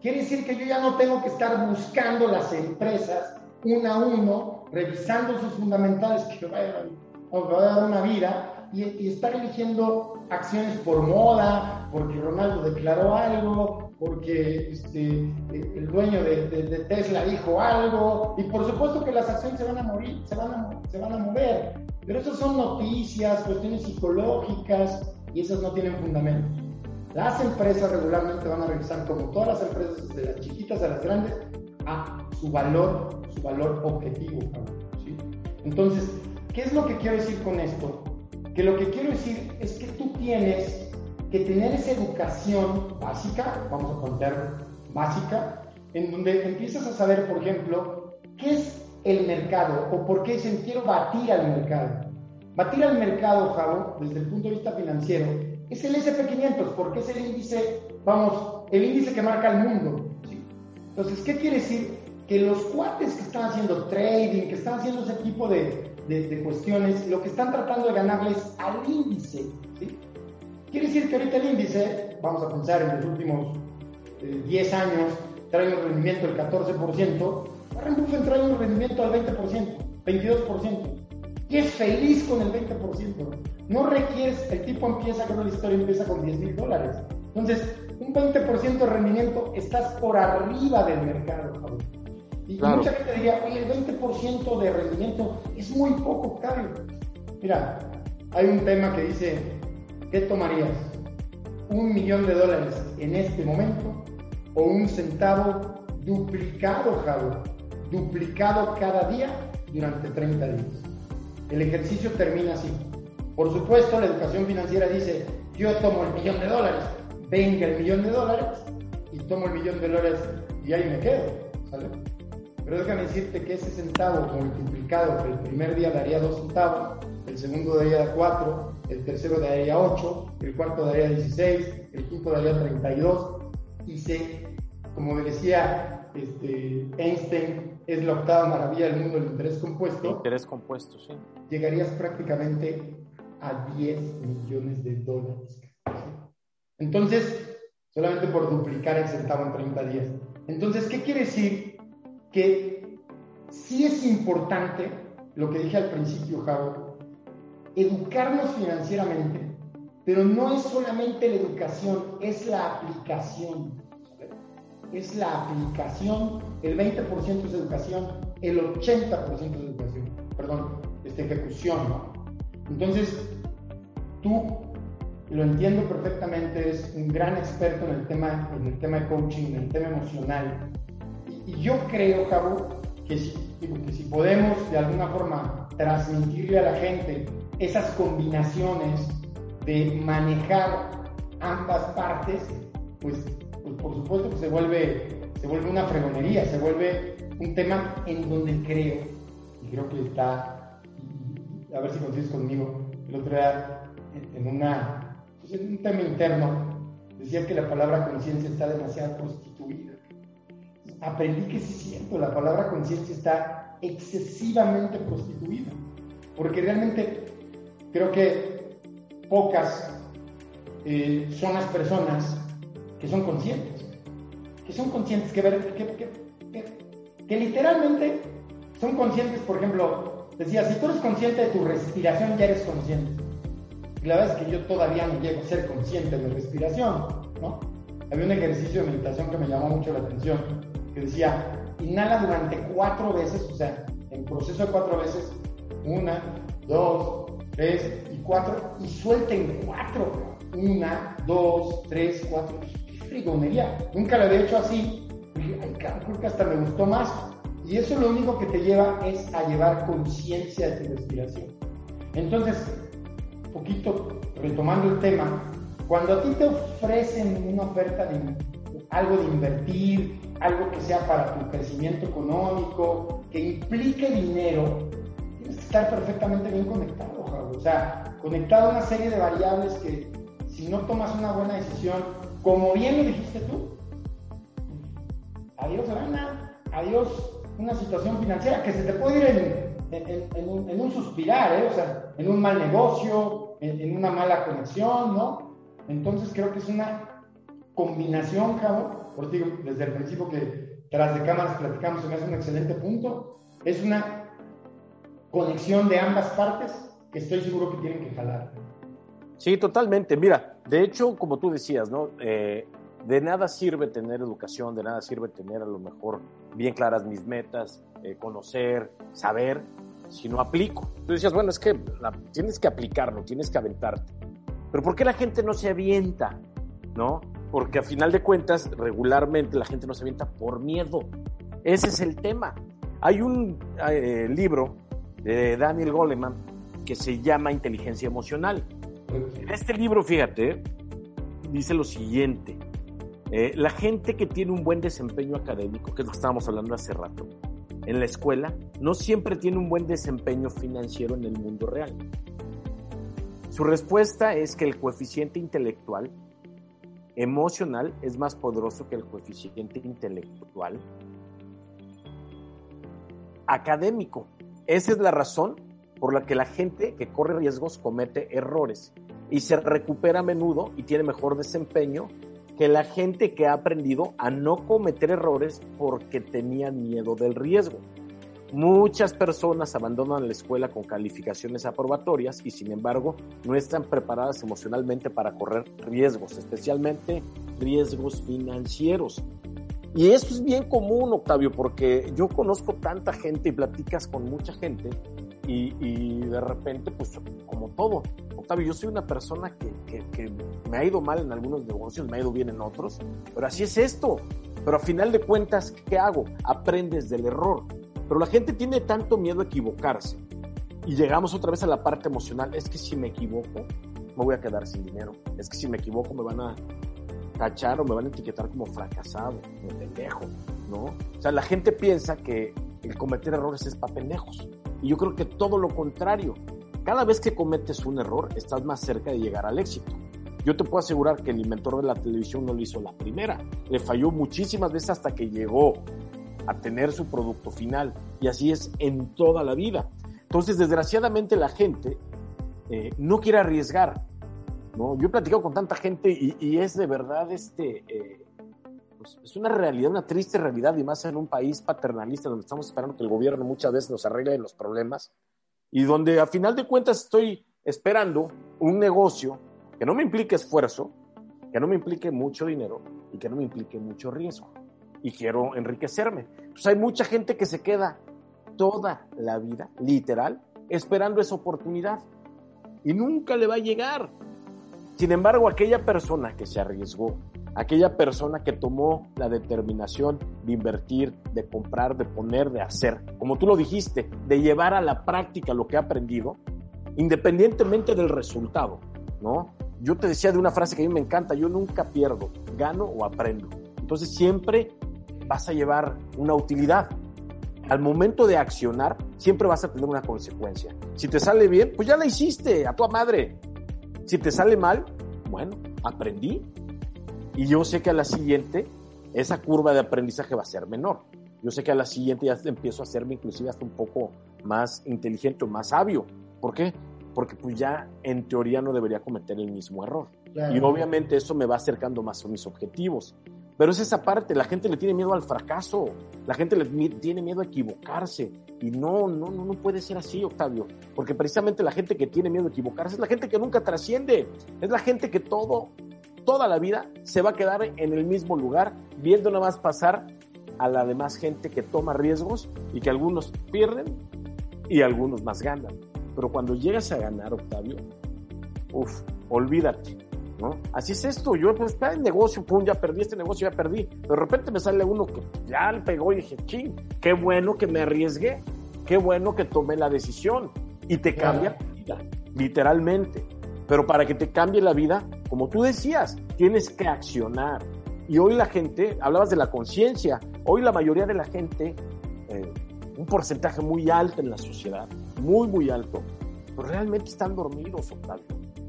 quiere decir que yo ya no tengo que estar buscando las empresas una a uno, revisando sus fundamentales que vayan a dar una vida y, y estar eligiendo acciones por moda, porque Ronaldo declaró algo, porque este, el dueño de, Tesla dijo algo, y por supuesto que las acciones se van a morir, se van a, se van a mover, pero esas son noticias, cuestiones psicológicas, y esas no tienen fundamento. Las empresas regularmente van a regresar, como todas las empresas, de las chiquitas a las grandes, a su valor, su valor objetivo. ¿sí? Entonces, ¿qué es lo que quiero decir con esto? Que lo que quiero decir es que tú tienes que tener esa educación básica, vamos a contar básica, en donde empiezas a saber, por ejemplo, qué es el mercado o por qué dicen quiero batir al mercado. Batir al mercado, Javo, desde el punto de vista financiero, es el SP500, porque es el índice, vamos, el índice que marca el mundo. Entonces, ¿qué quiere decir? Que los cuates que están haciendo trading, que están haciendo ese tipo de, de, cuestiones, lo que están tratando de ganarles al índice. Quiere decir que ahorita el índice, vamos a pensar en los últimos 10 eh, años, trae un rendimiento del 14%, Warren Buffett trae un rendimiento del 20%, 22%, y es feliz con el 20%. No requieres, el tipo empieza, creo la historia empieza con 10 mil dólares. Entonces, un 20% de rendimiento, estás por arriba del mercado, Y mucha gente diría, oye, el 20% de rendimiento es muy poco, Octavio. Mira, hay un tema que dice, ¿qué tomarías? ¿Un millón de dólares en este momento o un centavo duplicado, Javi? Duplicado cada día durante 30 días. El ejercicio termina así. Por supuesto, la educación financiera dice, yo tomo el millón de dólares, venga el millón de dólares y tomo el millón de dólares y ahí me quedo, ¿sale? Pero déjame decirte que ese centavo multiplicado que el primer día daría dos centavos, el segundo daría cuatro, el tercero daría ocho, el cuarto daría 16, el quinto daría 32 y se, como decía este, Einstein, es la octava maravilla del mundo del interés compuesto. Interés compuesto, sí. Llegarías prácticamente a 10 millones de dólares. Entonces, solamente por duplicar el centavo en 30 días. Entonces, ¿qué quiere decir? Que sí es importante, lo que dije al principio, Javo, educarnos financieramente, pero no es solamente la educación, es la aplicación. Es la aplicación, el 20% es educación, el 80% es educación, perdón, es ejecución, ¿no? Entonces, tú lo entiendo perfectamente, es un gran experto en el tema, en el tema de coaching, en el tema emocional. Y, yo creo, Cabo, que si, que si podemos de alguna forma transmitirle a la gente esas combinaciones de manejar ambas partes, pues, pues por supuesto que se vuelve, se vuelve una fregonería, se vuelve un tema en donde creo, y creo que está, a ver si consigues conmigo, el otro día en una es un tema interno. Decía que la palabra conciencia está demasiado prostituida. Aprendí que sí siento, la palabra conciencia está excesivamente prostituida. Porque realmente creo que pocas eh, son las personas que son conscientes. Que son conscientes, que, que, que, literalmente son conscientes, por ejemplo, decía, si tú eres consciente de tu respiración, ya eres consciente la verdad es que yo todavía no llego a ser consciente de mi respiración. Había un ejercicio de meditación que me llamó mucho la atención, que decía, inhala durante cuatro veces, o sea, en proceso de cuatro veces, una, dos, y cuatro, y suelten cuatro. Una, dos, tres, cuatro. ¡Qué frigonería! Nunca lo había hecho así. Ay, creo que hasta me gustó más. Y eso lo único que te lleva es a llevar conciencia de tu respiración. Entonces, poquito retomando el tema, cuando a ti te ofrecen una oferta de algo de invertir, algo que sea para tu crecimiento económico, que implique dinero, tienes que estar perfectamente bien conectado, O sea, conectado a una serie de variables que si no tomas una buena decisión, como bien lo dijiste tú, adiós gana, adiós una situación financiera que se te puede ir en un, suspirar, ¿eh? o sea, en un mal negocio, en, una mala conexión, ¿no? Entonces creo que es una combinación, Javo, por digo, desde el principio que tras de cámaras platicamos, se me hace un excelente punto, es una conexión de ambas partes que estoy seguro que tienen que jalar. Sí, totalmente. Mira, de hecho, como tú decías, ¿no? Eh, de nada sirve tener educación, de nada sirve tener a lo mejor bien claras mis metas, eh, conocer, saber, si no aplico. Tú decías, bueno, es que tienes que aplicarlo, tienes que aventarte. Pero ¿por qué la gente no se avienta? ¿No? Porque a final de cuentas, regularmente la gente no se avienta por miedo. Ese es el tema. Hay un eh, libro de Daniel Goleman que se llama Inteligencia Emocional. Este libro, fíjate, dice lo siguiente. Eh, la gente que tiene un buen desempeño académico, que es lo que estábamos hablando hace rato, en la escuela, no siempre tiene un buen desempeño financiero en el mundo real. Su respuesta es que el coeficiente intelectual emocional es más poderoso que el coeficiente intelectual académico. Esa es la razón por la que la gente que corre riesgos comete errores y se recupera a menudo y tiene mejor desempeño que la gente que ha aprendido a no cometer errores porque tenían miedo del riesgo. Muchas personas abandonan la escuela con calificaciones aprobatorias y sin embargo no están preparadas emocionalmente para correr riesgos, especialmente riesgos financieros. Y esto es bien común, Octavio, porque yo conozco tanta gente y platicas con mucha gente y, de repente, pues como todo, Octavio, yo soy una persona que, que, me ha ido mal en algunos negocios, me ha ido bien en otros, pero así es esto. Pero a final de cuentas, ¿qué hago? Aprendes del error. Pero la gente tiene tanto miedo a equivocarse. Y llegamos otra vez a la parte emocional. Es que si me equivoco, me voy a quedar sin dinero. Es que si me equivoco, me van a tachar o me van a etiquetar como fracasado, como pendejo, ¿no? O sea, la gente piensa que el cometer errores es para pendejos. Y yo creo que todo lo contrario. Cada vez que cometes un error, estás más cerca de llegar al éxito. Yo te puedo asegurar que el inventor de la televisión no lo hizo la primera. Le falló muchísimas veces hasta que llegó a tener su producto final. Y así es en toda la vida. Entonces, desgraciadamente, la gente eh, no quiere arriesgar. ¿no? Yo he platicado con tanta gente y, es de verdad este, eh, pues, es una realidad, una triste realidad, y más en un país paternalista donde estamos esperando que el gobierno muchas veces nos arregle los problemas, y donde a final de cuentas estoy esperando un negocio que no me implique esfuerzo, que no me implique mucho dinero y que no me implique mucho riesgo. Y quiero enriquecerme. Pues hay mucha gente que se queda toda la vida, literal, esperando esa oportunidad. Y nunca le va a llegar. Sin embargo, aquella persona que se arriesgó, aquella persona que tomó la determinación de invertir, de comprar, de poner, de hacer, como tú lo dijiste, de llevar a la práctica lo que ha aprendido, independientemente del resultado, ¿no? Yo te decía de una frase que a mí me encanta, yo nunca pierdo, gano o aprendo. Entonces siempre vas a llevar una utilidad. Al momento de accionar, siempre vas a tener una consecuencia. Si te sale bien, pues ya la hiciste, a tu madre. Si te sale mal, bueno, aprendí, y yo sé que a la siguiente esa curva de aprendizaje va a ser menor. Yo sé que a la siguiente ya empiezo a hacerme inclusive hasta un poco más inteligente o más sabio. ¿Por qué? Porque pues ya en teoría no debería cometer el mismo error. Y obviamente eso me va acercando más a mis objetivos. Pero es esa parte, la gente le tiene miedo al fracaso, la gente le tiene miedo a equivocarse. Y no, no, no, no puede ser así, Octavio. Porque precisamente la gente que tiene miedo a equivocarse es la gente que nunca trasciende. Es la gente que todo toda la vida se va a quedar en el mismo lugar, viendo nada más pasar a la demás gente que toma riesgos y que algunos pierden y algunos más ganan. Pero cuando llegas a ganar, Octavio, uff, olvídate, ¿no? Así es esto, yo pues está en negocio, pum, ya perdí este negocio, ya perdí. De repente me sale uno que ya le pegó y dije, ching, qué bueno que me arriesgué, qué bueno que tomé la decisión y te cambia la vida, literalmente. Pero para que te cambie la vida, como tú decías, tienes que accionar. Y hoy la gente, hablabas de la conciencia, hoy la mayoría de la gente, eh, un porcentaje muy alto en la sociedad, muy, muy alto, pero realmente están dormidos, Octavio.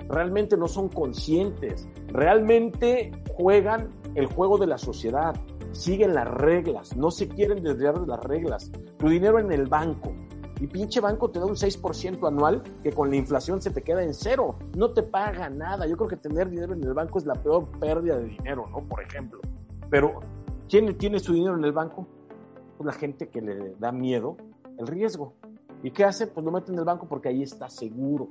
Realmente no son conscientes, realmente juegan el juego de la sociedad, siguen las reglas, no se quieren desviar de las reglas. Tu dinero en el banco, y pinche banco te da un 6% anual que con la inflación se te queda en cero. No te paga nada. Yo creo que tener dinero en el banco es la peor pérdida de dinero, ¿no? Por ejemplo. Pero, ¿quién tiene su dinero en el banco? Pues la gente que le da miedo el riesgo. ¿Y qué hace? Pues lo mete en el banco porque ahí está seguro.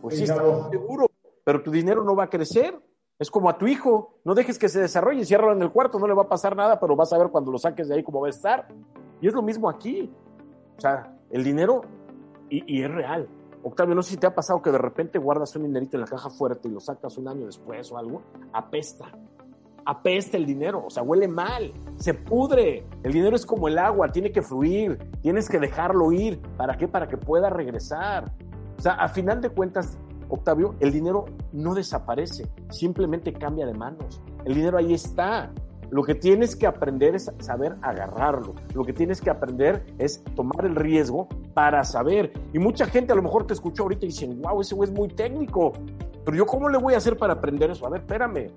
Pues sí, está seguro. pero tu dinero no va a crecer. Es como a tu hijo, no dejes que se desarrolle, ciérralo en el cuarto, no le va a pasar nada, pero vas a ver cuando lo saques de ahí cómo va a estar. Y es lo mismo aquí. O sea, el dinero, y, y es real. Octavio, no sé si te ha pasado que de repente guardas un dinerito en la caja fuerte y lo sacas un año después o algo, apesta. Apesta el dinero, o sea, huele mal, se pudre. El dinero es como el agua, tiene que fluir, tienes que dejarlo ir. ¿Para qué? Para que pueda regresar. O sea, a final de cuentas, Octavio, el dinero no desaparece, simplemente cambia de manos. El dinero ahí está. Lo que tienes que aprender es saber agarrarlo. Lo que tienes que aprender es tomar el riesgo para saber. Y mucha gente a lo mejor te escuchó ahorita y dicen, wow, ese güey es muy técnico. Pero yo, ¿cómo le voy a hacer para aprender eso? A ver, espérame.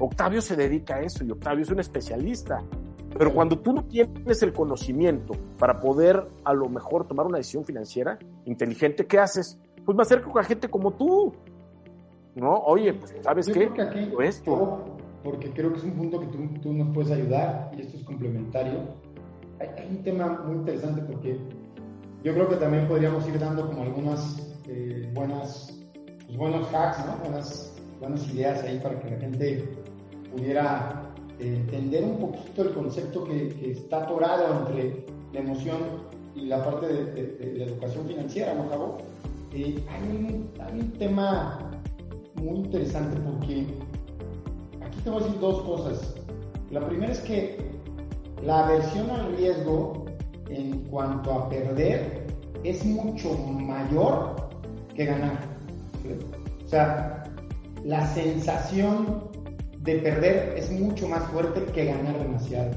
Octavio se dedica a eso y Octavio es un especialista. Pero cuando tú no tienes el conocimiento para poder a lo mejor tomar una decisión financiera inteligente, ¿qué haces? pues me acerco a gente como tú. ¿No? Oye, pues, ¿sabes Yo qué? que aquí, esto. Porque creo que es un punto que tú, tú nos puedes ayudar y esto es complementario. Hay, hay un tema muy interesante porque yo creo que también podríamos ir dando como algunas eh, buenas, pues, buenos hacks, ¿no? Buenas, buenas ideas ahí para que la gente pudiera eh, entender un poquito el concepto que, que, está atorado entre la emoción y la parte de, de, de la educación financiera, ¿no, Cabo? Eh, hay, un, hay, un, tema muy interesante porque te voy a decir dos cosas. La primera es que la aversión al riesgo en cuanto a perder es mucho mayor que ganar. O sea, la sensación de perder es mucho más fuerte que ganar demasiado.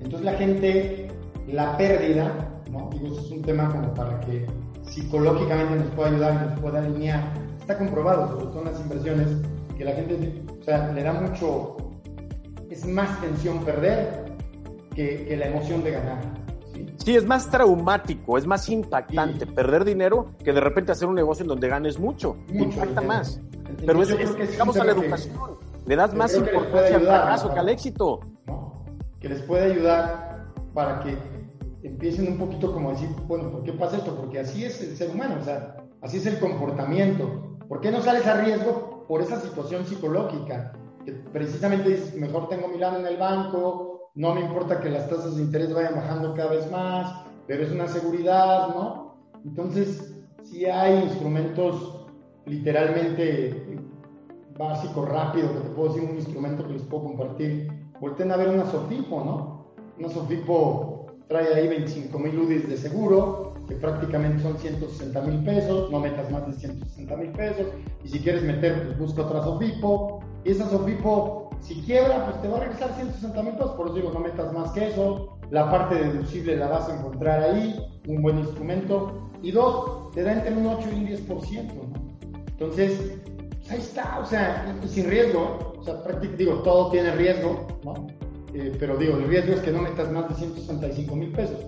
Entonces la gente, la pérdida, ¿no? Digo, es un tema como para que psicológicamente nos puede ayudar, nos puede alinear. Está comprobado, sobre todo en las inversiones, que la gente, o sea, le da mucho, es más tensión perder que, que la emoción de ganar. ¿sí? es más traumático, es más impactante sí. perder dinero que de repente hacer un negocio en donde ganes mucho. mucho impacta dinero. más. Entonces, Pero es, es, que digamos a la educación. Que, le das más importancia al fracaso que al éxito. ¿no? Que les puede ayudar para que empiecen un poquito como a decir, bueno, ¿por qué pasa esto? Porque así es el ser humano, o sea, así es el comportamiento. ¿Por qué no sales a riesgo? Por esa situación psicológica, que precisamente dices, mejor tengo mi lana en el banco, no me importa que las tasas de interés vayan bajando cada vez más, pero es una seguridad, ¿no? Entonces, sí hay instrumentos literalmente básicos, rápidos, que te puedo decir un instrumento que les puedo compartir. Volten a ver una Sofipo, ¿no? Una Sofipo trae ahí 25 mil UDIs de seguro, que prácticamente son 160 mil pesos, no metas más de 160 mil pesos, y si quieres meter, pues busca otra Sofipo, y esa Sofipo, si quiebra, pues te va a regresar 160 mil pesos, por eso digo, no metas más que eso, la parte deducible la vas a encontrar ahí, un buen instrumento, y dos, te da entre un 8 y un 10%, ¿no? Entonces, pues ahí está, o sea, sin riesgo, o sea, prácticamente digo, todo tiene riesgo, ¿no? Eh, pero digo, el riesgo es que no metas más de 165 mil pesos.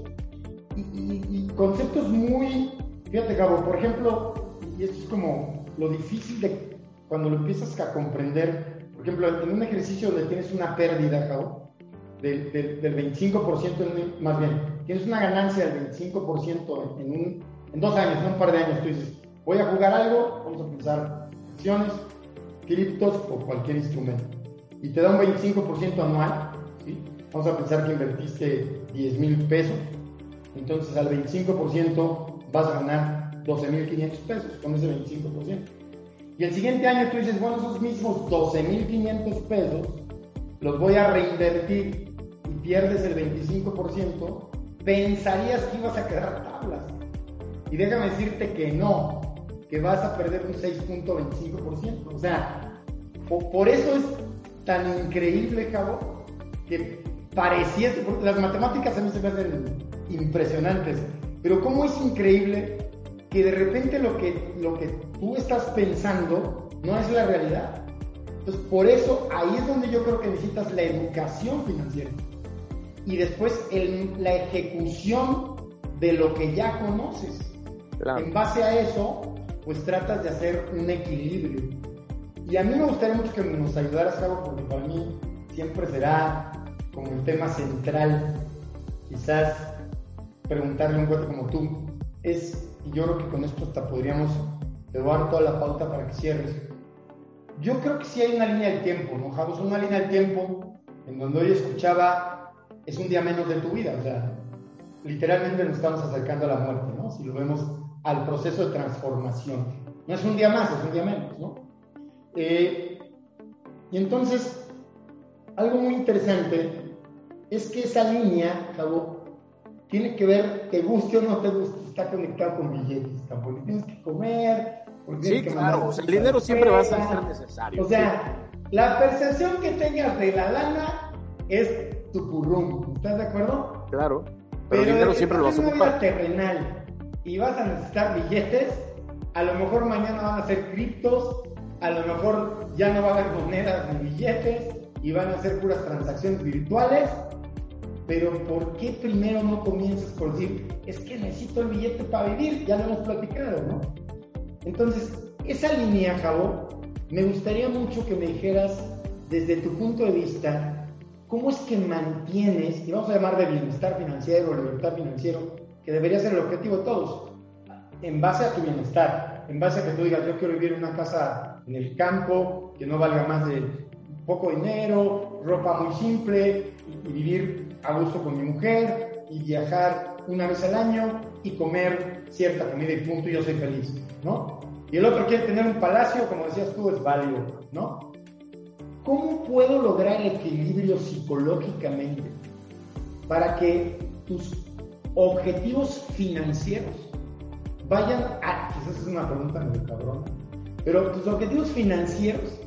Y, conceptos muy, fíjate Gabo, por ejemplo, y esto es como lo difícil de cuando lo empiezas a comprender, por ejemplo, en un ejercicio donde tienes una pérdida, Gabo, del, del, del 25%, en, más bien, tienes una ganancia del 25% en, en dos años, en un par de años, tú dices, voy a jugar algo, vamos a pensar acciones, criptos o cualquier instrumento, y te da un 25% anual, ¿Sí? Vamos a pensar que invertiste 10 mil pesos, entonces al 25% vas a ganar 12 mil 500 pesos con ese 25%. Y el siguiente año tú dices, bueno, esos mismos 12 mil 500 pesos los voy a reinvertir y pierdes el 25%, pensarías que ibas a quedar tablas. Y déjame decirte que no, que vas a perder un 6.25%. O sea, por, por eso es tan increíble, cabrón, que parecía, las matemáticas a mí se me hacen impresionantes, pero cómo es increíble que de repente lo que, lo que tú estás pensando no es la realidad. Entonces, por eso ahí es donde yo creo que necesitas la educación financiera y después el, la ejecución de lo que ya conoces. Claro. En base a eso, pues tratas de hacer un equilibrio. Y a mí me gustaría mucho que nos ayudaras, Cabo, porque para mí siempre será como el tema central, quizás preguntarle a un cuate como tú, es, y yo creo que con esto hasta podríamos dar toda la pauta para que cierres. Yo creo que sí hay una línea del tiempo, ¿no, Javos? Una línea del tiempo en donde hoy escuchaba, es un día menos de tu vida, o sea, literalmente nos estamos acercando a la muerte, ¿no? Si lo vemos al proceso de transformación. No es un día más, es un día menos, ¿no? Eh, y entonces, algo muy interesante es que esa línea, Javo, tiene que ver, te guste o no te guste, está conectado con billetes, porque tienes que comer, porque sí, claro, el dinero siempre va a ser necesario. O sea, la percepción que tengas de la lana es tu currum, ¿estás de acuerdo? Claro, pero, el dinero siempre lo vas a ocupar. terrenal y vas a necesitar billetes, a lo mejor mañana van a ser criptos, a lo mejor ya no va a haber monedas ni billetes y van a ser puras transacciones virtuales. Pero ¿por qué primero no comienzas por decir, es que necesito el billete para vivir? Ya lo hemos platicado, ¿no? Entonces, esa línea, Javo, me gustaría mucho que me dijeras desde tu punto de vista, ¿cómo es que mantienes, y vamos a llamar de bienestar financiero, libertad financiero, que debería ser el objetivo de todos, en base a tu bienestar, en base a que tú digas, yo quiero vivir en una casa en el campo, que no valga más de poco dinero, ropa muy simple, y, vivir a gusto con mi mujer, y viajar una vez al año, y comer cierta comida y punto, yo soy feliz, ¿no? Y el otro quiere tener un palacio, como decías tú, es válido, ¿no? ¿Cómo puedo lograr equilibrio psicológicamente para que tus objetivos financieros vayan a, quizás es una pregunta muy cabrón, pero tus objetivos financieros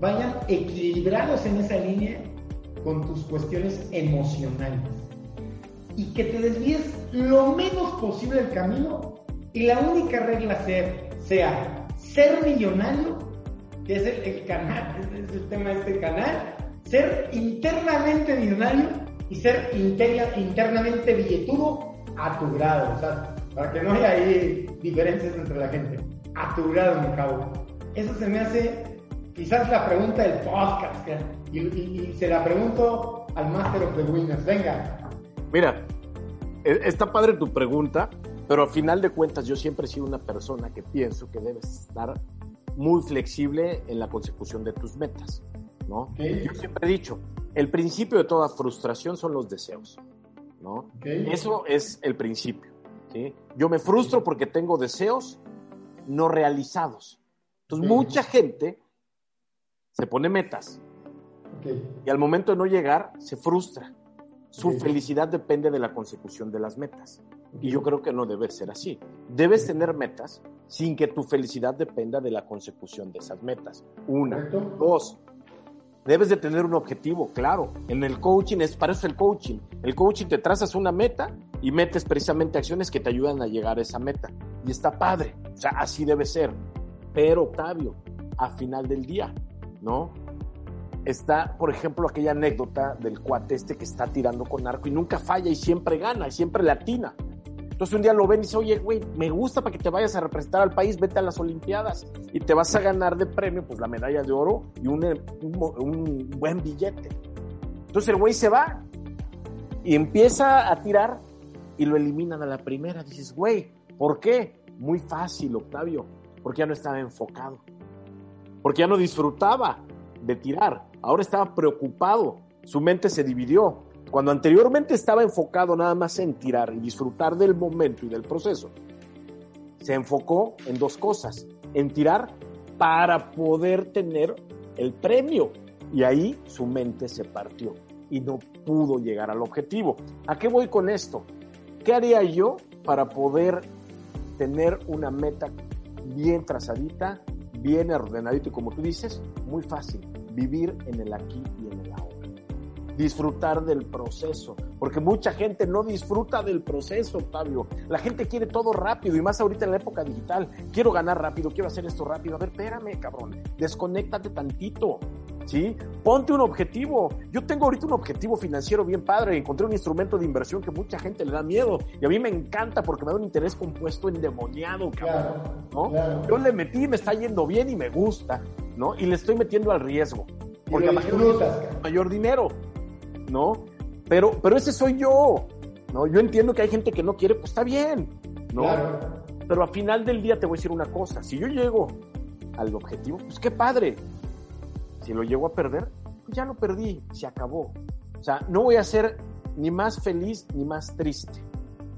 vayan equilibrados en esa línea con tus cuestiones emocionales y que te desvíes lo menos posible del camino y la única regla sea, sea ser millonario, que es el, canal, es el tema de este canal, ser internamente millonario y ser internamente billetudo a tu grado, o sea, para que no haya ahí diferencias entre la gente, a tu grado, me cago. Eso se me hace quizás la pregunta del podcast, y, se la pregunto al Master of the Winners, venga. Mira, e, está padre tu pregunta, pero al final de cuentas yo siempre he sido una persona que pienso que debes estar muy flexible en la consecución de tus metas, ¿no? Yo siempre he dicho, el principio de toda frustración son los deseos, ¿no? Eso es el principio, ¿sí? Yo me frustro porque tengo deseos no realizados. Entonces, mucha gente se pone metas y al momento de no llegar se frustra. Su felicidad depende de la consecución de las metas. Y yo creo que no debe ser así. Debes tener metas sin que tu felicidad dependa de la consecución de esas metas. Una. Dos. Debes de tener un objetivo, claro. En el coaching es para eso el coaching. El coaching te trazas una meta y metes precisamente acciones que te ayudan a llegar a esa meta. Y está padre. O sea, así debe ser. Pero, Octavio, a final del día, ¿no? Está, por ejemplo, aquella anécdota del cuate este que está tirando con arco y nunca falla y siempre gana y siempre latina. Entonces un día lo ven y dice, oye, güey, me gusta para que te vayas a representar al país, vete a las Olimpiadas y te vas a ganar de premio pues la medalla de oro y un, un, buen billete. Entonces el güey se va y empieza a tirar y lo eliminan a la primera. Dices, güey, ¿por qué? Muy fácil, Octavio, porque ya no estaba enfocado, porque ya no disfrutaba de tirar, ahora estaba preocupado, su mente se dividió, cuando anteriormente estaba enfocado nada más en tirar y disfrutar del momento y del proceso, se enfocó en dos cosas, en tirar para poder tener el premio. Y ahí su mente se partió y no pudo llegar al objetivo. ¿A qué voy con esto? ¿Qué haría yo para poder tener una meta bien trazadita, bien ordenadita y como tú dices, muy fácil, vivir en el aquí y en el ahora disfrutar del proceso, porque mucha gente no disfruta del proceso, Octavio. La gente quiere todo rápido y más ahorita en la época digital. Quiero ganar rápido, quiero hacer esto rápido. A ver, espérame, cabrón, desconéctate tantito. ¿Sí? Ponte un objetivo. Yo tengo ahorita un objetivo financiero bien padre. Encontré un instrumento de inversión que mucha gente le da miedo. Y a mí me encanta porque me da un interés compuesto endemoniado, cabrón. ¿no? Yo le metí, me está yendo bien y me gusta, ¿no? Y le estoy metiendo al riesgo. Porque mayor, mayor dinero. ¿no? Pero, pero ese soy yo, ¿no? Yo entiendo que hay gente que no quiere, pues está bien, ¿no? Pero al final del día te voy a decir una cosa, si yo llego al objetivo, pues qué padre. Si lo llego a perder, pues ya lo perdí, se acabó. O sea, no voy a ser ni más feliz ni más triste.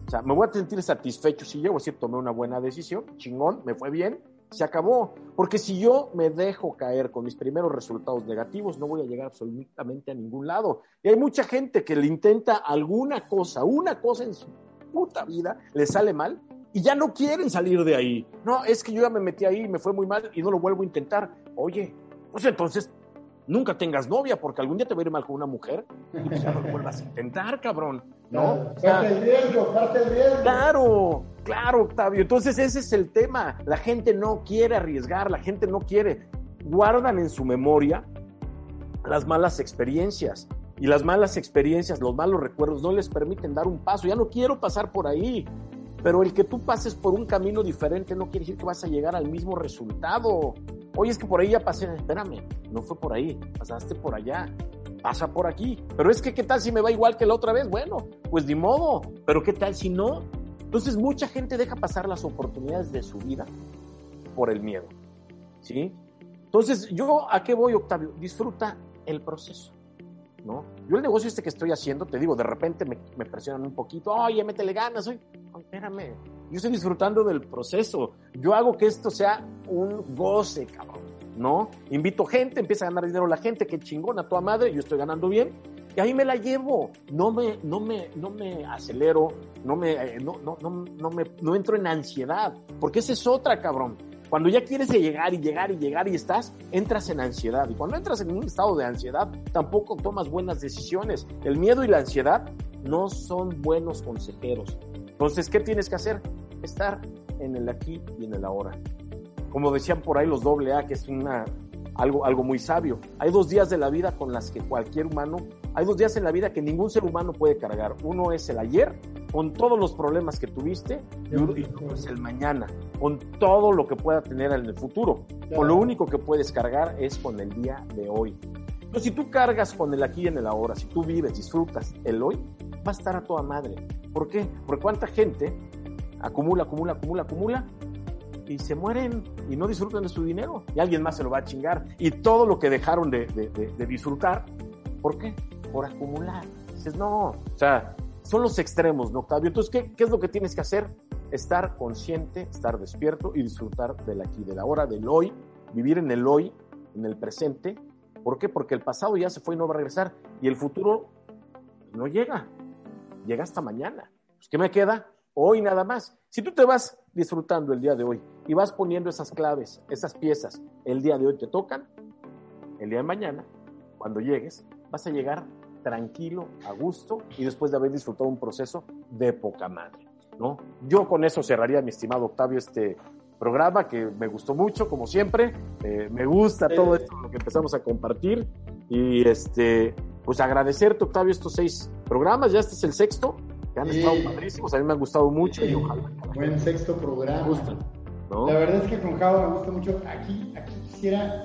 O sea, me voy a sentir satisfecho si llego a decir, tomé una buena decisión, chingón, me fue bien, se acabó. Porque si yo me dejo caer con mis primeros resultados negativos, no voy a llegar absolutamente a ningún lado. Y hay mucha gente que le intenta alguna cosa, una cosa en su puta vida, le sale mal y ya no quieren salir de ahí. No, es que yo ya me metí ahí y me fue muy mal y no lo vuelvo a intentar. Oye, pues entonces nunca tengas novia porque algún día te va a ir mal con una mujer y pues ya no lo vuelvas a intentar, cabrón. ¿No? Parte el riesgo, parte el riesgo. Claro, claro, Octavio. Entonces ese es el tema. La gente no quiere arriesgar, la gente no quiere. Guardan en su memoria las malas experiencias. Y las malas experiencias, los malos recuerdos no les permiten dar un paso. Ya no quiero pasar por ahí. Pero el que tú pases por un camino diferente no quiere decir que vas a llegar al mismo resultado. Oye, es que por ahí ya pasé. Espérame, no fue por ahí, pasaste por allá. Pasa por aquí. Pero es que, ¿qué tal si me va igual que la otra vez? Bueno, pues ni modo. Pero ¿qué tal si no? Entonces, mucha gente deja pasar las oportunidades de su vida por el miedo. ¿Sí? Entonces, ¿yo a qué voy, Octavio? Disfruta el proceso. ¿No? Yo el negocio este que estoy haciendo, te digo, de repente me, presionan un poquito, oye, métele ganas, oye, espérame, yo estoy disfrutando del proceso, yo hago que esto sea un goce, cabrón, ¿no? Invito gente, empieza a ganar dinero la gente, qué chingona, toda madre, yo estoy ganando bien, y ahí me la llevo, no me, no me, no me acelero, no me, eh, no, no, no me, no entro en ansiedad, porque esa es otra, cabrón. Cuando ya quieres llegar y llegar y llegar y estás, entras en ansiedad. Y cuando entras en un estado de ansiedad, tampoco tomas buenas decisiones. El miedo y la ansiedad no son buenos consejeros. Entonces, ¿qué tienes que hacer? Estar en el aquí y en el ahora. Como decían por ahí los doble A, que es una, algo, algo muy sabio. Hay dos días de la vida con las que cualquier humano, hay dos días en la vida que ningún ser humano puede cargar. Uno es el ayer, con todos los problemas que tuviste, y uno es el mañana, con todo lo que pueda tener en el futuro. Con lo único que puedes cargar es con el día de hoy. Entonces, si tú cargas con el aquí y en el ahora, si tú vives, disfrutas el hoy, va a estar a toda madre. ¿Por qué? Porque cuánta gente acumula, acumula, acumula, acumula y se mueren y no disfrutan de su dinero y alguien más se lo va a chingar. Y todo lo que dejaron de, de, de, de disfrutar, ¿por qué? Por acumular. Dices, no, o sea, son los extremos, ¿no, Octavio? Entonces, ¿qué, ¿qué, es lo que tienes que hacer? Estar consciente, estar despierto y disfrutar del aquí, de la hora, del hoy, vivir en el hoy, en el presente. ¿Por qué? Porque el pasado ya se fue y no va a regresar y el futuro no llega, llega hasta mañana. Pues, ¿Qué me queda? Hoy nada más. Si tú te vas disfrutando el día de hoy y vas poniendo esas claves, esas piezas, el día de hoy te tocan, el día de mañana, cuando llegues, vas a llegar tranquilo, a gusto y después de haber disfrutado un proceso de poca madre, ¿no? Yo con eso cerraría, mi estimado Octavio, este programa que me gustó mucho, como siempre. Eh, me gusta todo esto, lo que empezamos a compartir y este, pues agradecerte, Octavio, estos seis programas. Ya este es el sexto, que han sí. estado padrísimos, a mí me han gustado mucho sí. y ojalá. Buen sexto programa. Gusta, ¿no? La verdad es que con Java me gusta mucho. Aquí, aquí quisiera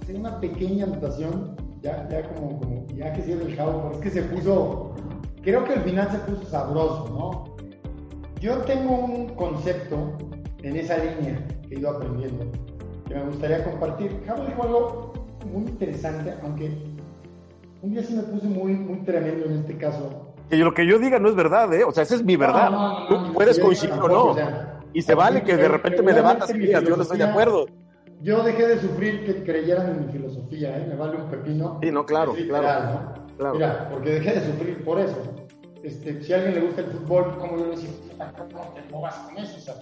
hacer una pequeña anotación ya, ya como, como, ya que cierre el Javo, porque es que se puso, creo que el final se puso sabroso, ¿no? Yo tengo un concepto en esa línea que he ido aprendiendo, que me gustaría compartir. Javo dijo algo muy interesante, aunque un día sí me puse muy, muy tremendo en este caso. Y lo que yo diga no es verdad, ¿eh? O sea, esa es mi verdad. No, no, no, Tú puedes coincidir o no. O sea, y se vale que de repente me debatas y digas, yo no estoy de acuerdo. Yo dejé de sufrir que creyeran en mi filosofía, ¿eh? Me vale un pepino. Sí, no, claro, literal, claro, ¿no? claro. Mira, porque dejé de sufrir por eso. Este, si a alguien le gusta el fútbol, ¿cómo yo le decía, no te movas con eso? O sea,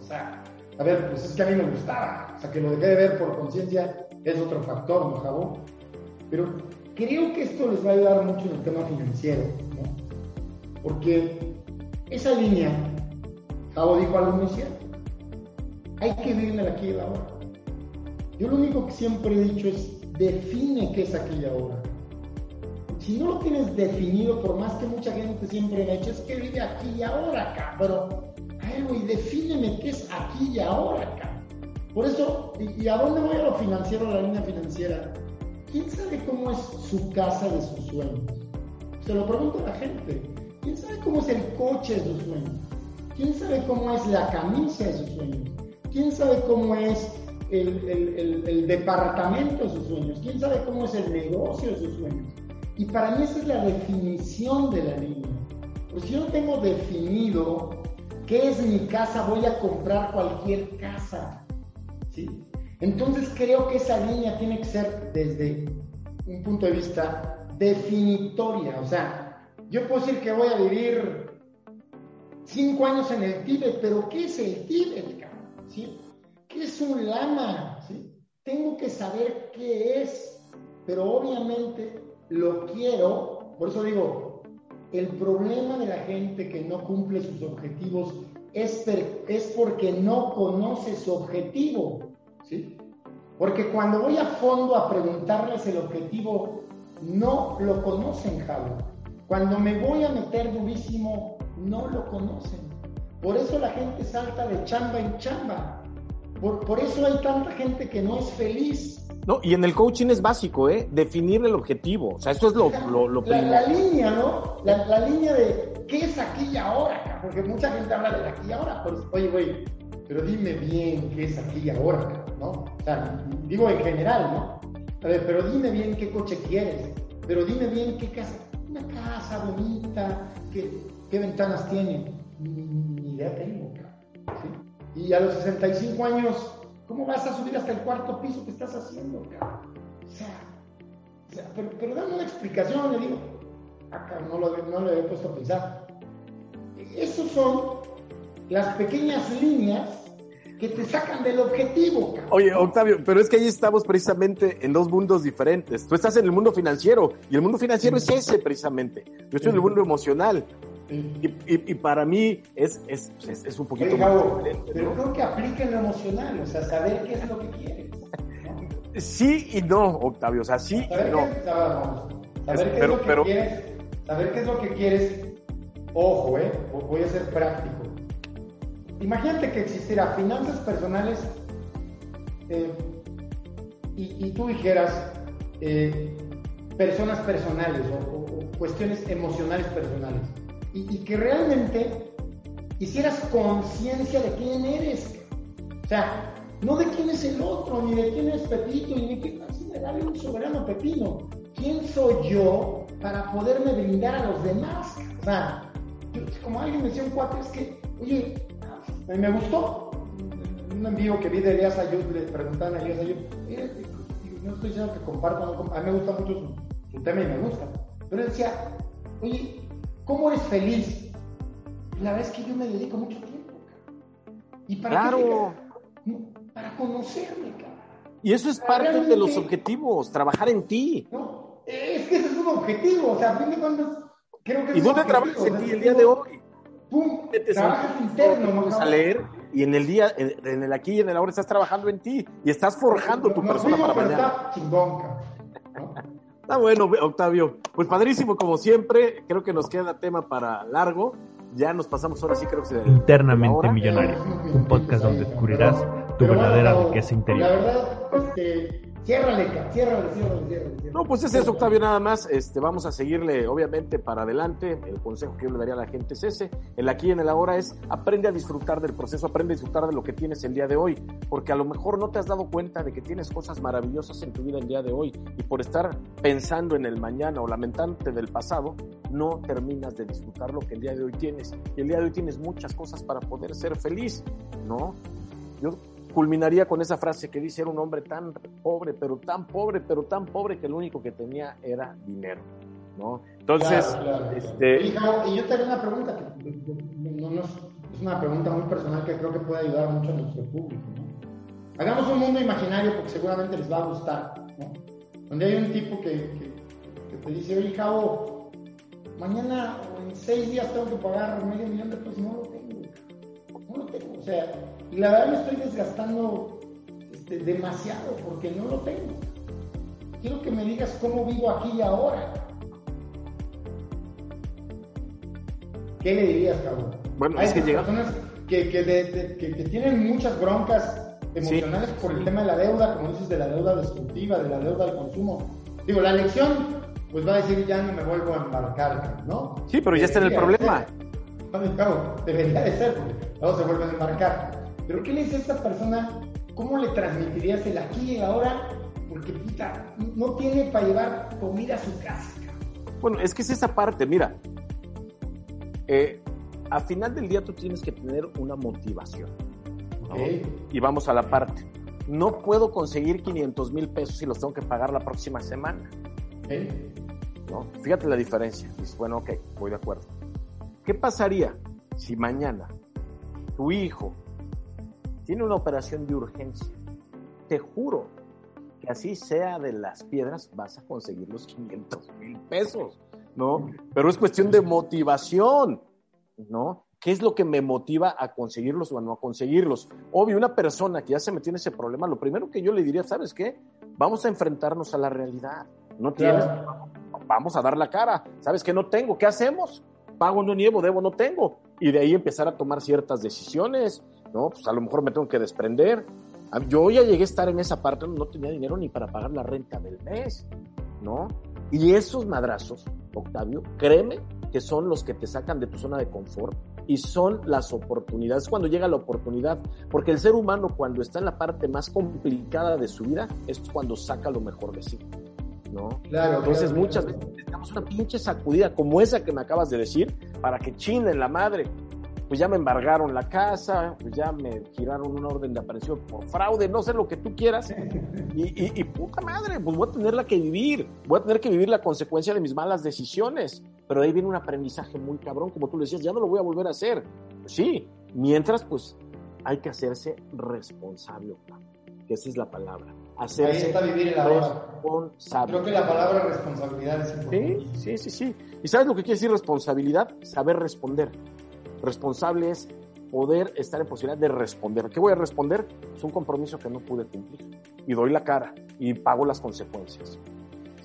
o sea, a ver, pues es que a mí me gustaba. O sea, que lo dejé de ver por conciencia es otro factor, ¿no, Jabón? Pero creo que esto les va a ayudar mucho en el tema financiero, ¿no? Porque esa línea, Jabo dijo algo muy cierto. Hay que vivir en el aquí y ahora. Yo lo único que siempre he dicho es define qué es aquí y ahora. Si no lo tienes definido, por más que mucha gente siempre me ha dicho, es que vive aquí y ahora, cabrón. Ay, güey, defíneme qué es aquí y ahora, cabrón. Por eso, y, a dónde voy a lo financiero, a la línea financiera? ¿Quién sabe cómo es su casa de sus sueños? Se lo pregunto a la gente. ¿Quién sabe cómo es el coche de sus sueños? ¿Quién sabe cómo es la camisa de sus sueños? ¿Quién sabe cómo es el, departamento de sus sueños? ¿Quién sabe cómo es el negocio de sus sueños? Y para mí esa es la definición de la línea. Pues yo no tengo definido qué es mi casa, voy a comprar cualquier casa. ¿sí? Entonces creo que esa línea tiene que ser desde un punto de vista definitoria. O sea, yo puedo decir que voy a vivir cinco años en el Tíbet, pero ¿qué es el Tíbet? ¿Sí? ¿Qué es un lama? ¿Sí? Tengo que saber qué es, pero obviamente lo quiero, por eso digo, el problema de la gente que no cumple sus objetivos es, es porque no conoce su objetivo, ¿sí? Porque cuando voy a fondo a preguntarles el objetivo, no lo conocen, Javo. Cuando me voy a meter durísimo, no lo conocen. Por eso la gente salta de chamba en chamba. Por, por eso hay tanta gente que no es feliz. No, y en el coaching es básico, ¿eh? Definir el objetivo. O sea, eso es lo, lo, lo la, la, línea, ¿no? La, la, línea de qué es aquí y ahora, porque mucha gente habla de aquí y ahora. Pues, oye, güey, pero dime bien qué es aquí y ahora, ¿no? O sea, digo en general, ¿no? A ver, pero dime bien qué coche quieres, pero dime bien qué casa, una casa bonita, qué, qué ventanas tiene. Ni, idea tengo, ¿sí? Y a los 65 años, ¿cómo vas a subir hasta el cuarto piso? ¿Qué estás haciendo, cabrón? O sea, o sea pero, pero, dame una explicación, le digo. Acá no lo, no lo he puesto a pensar. Esos son las pequeñas líneas que te sacan del objetivo. Oye, Octavio, pero es que ahí estamos precisamente en dos mundos diferentes. Tú estás en el mundo financiero y el mundo financiero es ese precisamente. Yo estoy en el mundo emocional. Y, y, para mí es, es, es, un poquito Oye, Pero creo que aplica en lo emocional, o sea, saber qué es lo que quieres. Sí y no, Octavio, o sea, sí saber y no. Qué, saber qué es lo que pero, quieres, saber qué es lo que quieres, ojo, eh, voy a ser práctico Imagínate que existiera finanzas personales eh, y, tú dijeras eh, personas personales o, cuestiones emocionales personales y, que realmente hicieras conciencia de quién eres. O sea, no de quién es el otro, ni de quién es Pepito, ni de quién así me dale un soberano pepino. ¿Quién soy yo para poderme brindar a los demás? O sea, como alguien me decía un cuate, es que, oye, me gustó. Un envío que vi de Elías Ayud, le preguntaban a Elías Ayud, no estoy diciendo que compartan, a mí me gusta mucho su, tema y me gusta, pero él decía, oye, ¿cómo eres feliz? La verdad es que yo me dedico mucho tiempo, ¿Y para claro. qué? Para conocerme, cabrón. Y eso es parte de los objetivos, trabajar en ti. No, es que ese es un objetivo, o sea, a fin de cuentas, creo que... ¿Y dónde trabajas en ti el día de hoy? ¡Pum! Trabajas interno, a leer y en el día, en el aquí y en el ahora estás trabajando en ti y estás forjando tu persona para mañana. Está chingón, Está bueno, Octavio. Pues padrísimo, como siempre. Creo que nos queda tema para largo. Ya nos pasamos ahora sí, creo que se. Internamente Millonario. Un podcast donde descubrirás tu verdadera riqueza interior. La verdad, este Ciérrale, ciérrale, ciérrale, No, pues es Octavio nada más. Este, vamos a seguirle, obviamente, para adelante. El consejo que yo le daría a la gente es ese. El aquí y en el ahora es aprende a disfrutar del proceso, aprende a disfrutar de lo que tienes el día de hoy. Porque a lo mejor no te has dado cuenta de que tienes cosas maravillosas en tu vida el día de hoy. Y por estar pensando en el mañana o lamentándote del pasado, no terminas de disfrutar lo que el día de hoy tienes. Y el día de hoy tienes muchas cosas para poder ser feliz, ¿no? Yo culminaría con esa frase que dice, era un hombre tan pobre, pero tan pobre, pero tan pobre que lo único que tenía era dinero, ¿no? Entonces, este... Y, yo te haré una pregunta, que no, es, una pregunta muy personal que creo que puede ayudar mucho a nuestro público, ¿no? Hagamos un mundo imaginario porque seguramente les va a gustar. Donde hay un tipo que, que, te dice, oye, Cabo, mañana o en seis días tengo que pagar medio millón de pesos, no lo tengo, no lo tengo, o sea y la verdad me estoy desgastando este, demasiado porque no lo tengo. Quiero que me digas cómo vivo aquí y ahora. ¿Qué le dirías, cabrón? Bueno, es que personas que, que, tienen muchas broncas emocionales por el tema de la deuda, como dices, de la deuda destructiva, de la deuda al consumo. Digo, la lección, pues va a decir, ya no me vuelvo a embarcar, ¿no? Sí, pero ya está en el problema. Cabo, debería de ser, porque luego se vuelven a embarcar. Pero ¿qué le dice a esta persona? ¿Cómo le transmitirías el aquí y el ahora? Porque puta, no tiene para llevar comida a su casa. Bueno, es que es esa parte, mira. Eh, al final del día tú tienes que tener una motivación. Y vamos a la parte. No puedo conseguir 500 mil pesos y los tengo que pagar la próxima semana. ¿No? Fíjate la diferencia. Dices, bueno, ok, voy de acuerdo. ¿Qué pasaría si mañana tu hijo tiene una operación de urgencia? Te juro que así sea de las piedras, vas a conseguir los 500 mil pesos, ¿no? Pero es cuestión de motivación, ¿no? ¿Qué es lo que me motiva a conseguirlos o a no conseguirlos? Obvio, una persona que ya se metió en ese problema, lo primero que yo le diría, ¿sabes qué? Vamos a enfrentarnos a la realidad. No tienes, vamos a dar la cara. ¿Sabes qué? No tengo. ¿Qué hacemos? Pago, no niego, debo, no tengo. Y de ahí empezar a tomar ciertas decisiones, ¿no? Pues a lo mejor me tengo que desprender. Yo ya llegué a estar en esa parte, no tenía dinero ni para pagar la renta del mes, ¿no? Y esos madrazos, Octavio, créeme que son los que te sacan de tu zona de confort y son las oportunidades, cuando llega la oportunidad, porque el ser humano cuando está en la parte más complicada de su vida es cuando saca lo mejor de sí. ¿no? Claro, Entonces muchas veces necesitamos una pinche sacudida como esa que me acabas de decir para que en la madre. Pues ya me embargaron la casa, pues ya me giraron una orden de aparición por fraude, no sé lo que tú quieras. Y, y puta madre, pues voy a tenerla que vivir, voy a tener que vivir la consecuencia de mis malas decisiones pero ahí viene un aprendizaje muy cabrón, como tú le decías, ya no lo voy a volver a hacer. Pues sí, mientras pues hay que hacerse responsable, que esa es la palabra. Hacerse ahí está vivir responsable. Creo que la palabra responsabilidad es importante. Sí, sí, sí, sí. ¿Y sabes lo que quiere decir responsabilidad? Saber responder. Responsable es poder estar en posibilidad de responder. ¿Qué voy a responder? Es un compromiso que no pude cumplir. Y doy la cara y pago las consecuencias.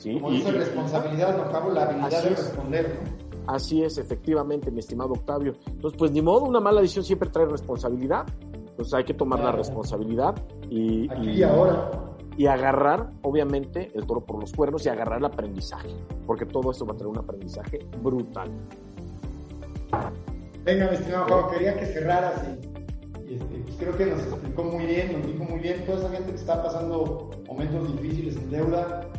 Como dice responsabilidad, no la habilidad de responder, Así es, efectivamente, mi estimado Octavio. Entonces, pues ni modo, una mala decisión siempre trae responsabilidad. Entonces hay que tomar la responsabilidad y, y, ahora. y agarrar, obviamente, el toro por los cuernos y agarrar el aprendizaje, porque todo esto va a traer un aprendizaje brutal. Venga, mi estimado Juan, quería que cerraras y, este, pues creo que nos explicó muy bien, nos dijo muy bien, toda esa gente que está pasando momentos difíciles en deuda,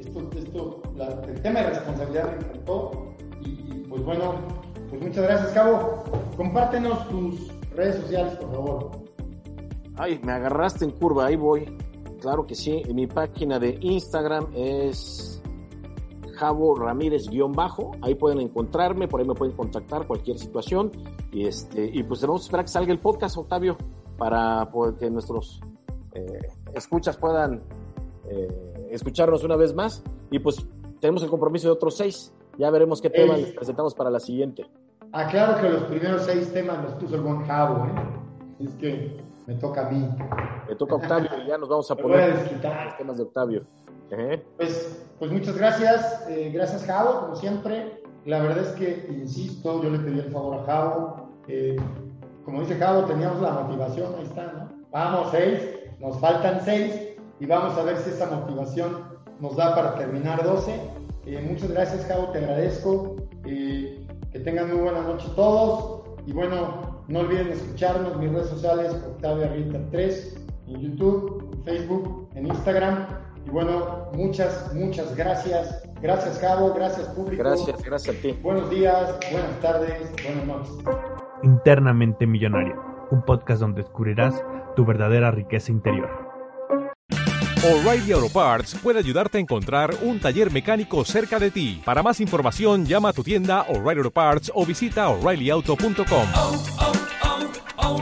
esto, el tema de responsabilidad me encantó. Y, pues bueno, pues muchas gracias, Cabo. Compártenos tus redes sociales, por favor. Ay, me agarraste en curva, ahí voy. Claro que sí, en mi página de Instagram es Javo Ramírez-bajo, ahí pueden encontrarme, por ahí me pueden contactar cualquier situación. Y este, y pues tenemos que esperar que salga el podcast, Octavio, para que nuestros eh, escuchas puedan eh, escucharnos una vez más y pues tenemos el compromiso de otros seis. Ya veremos qué temas les presentamos para la siguiente. Aclaro que los primeros seis temas los puso el buen Javo, ¿eh? Es que me toca a mí. Me toca a Octavio y ya nos vamos a poner los temas de Octavio. Pues, pues muchas gracias, eh, gracias Javo, como siempre. La verdad es que, insisto, yo le pedí el favor a Javo. Eh, como dice Javo, teníamos la motivación, ahí está, ¿no? Vamos, seis, nos faltan seis y vamos a ver si esa motivación nos da para terminar 12. Eh, muchas gracias, Cabo, te agradezco. Que tengan muy buena noche todos. Y bueno, no olviden escucharnos mis redes sociales, Octavio Arrieta 3, en YouTube, en Facebook, en Instagram. Y bueno, muchas, muchas gracias. Gracias, Cabo. Gracias, público. Gracias, gracias a ti. Buenos días, buenas tardes, buenas noches. Internamente Millonario, un podcast donde descubrirás tu verdadera riqueza interior. O'Reilly Auto Parts puede ayudarte a encontrar un taller mecánico cerca de ti. Para más información, llama a tu tienda O'Reilly Auto Parts o visita oreillyauto.com. Oh, oh, oh,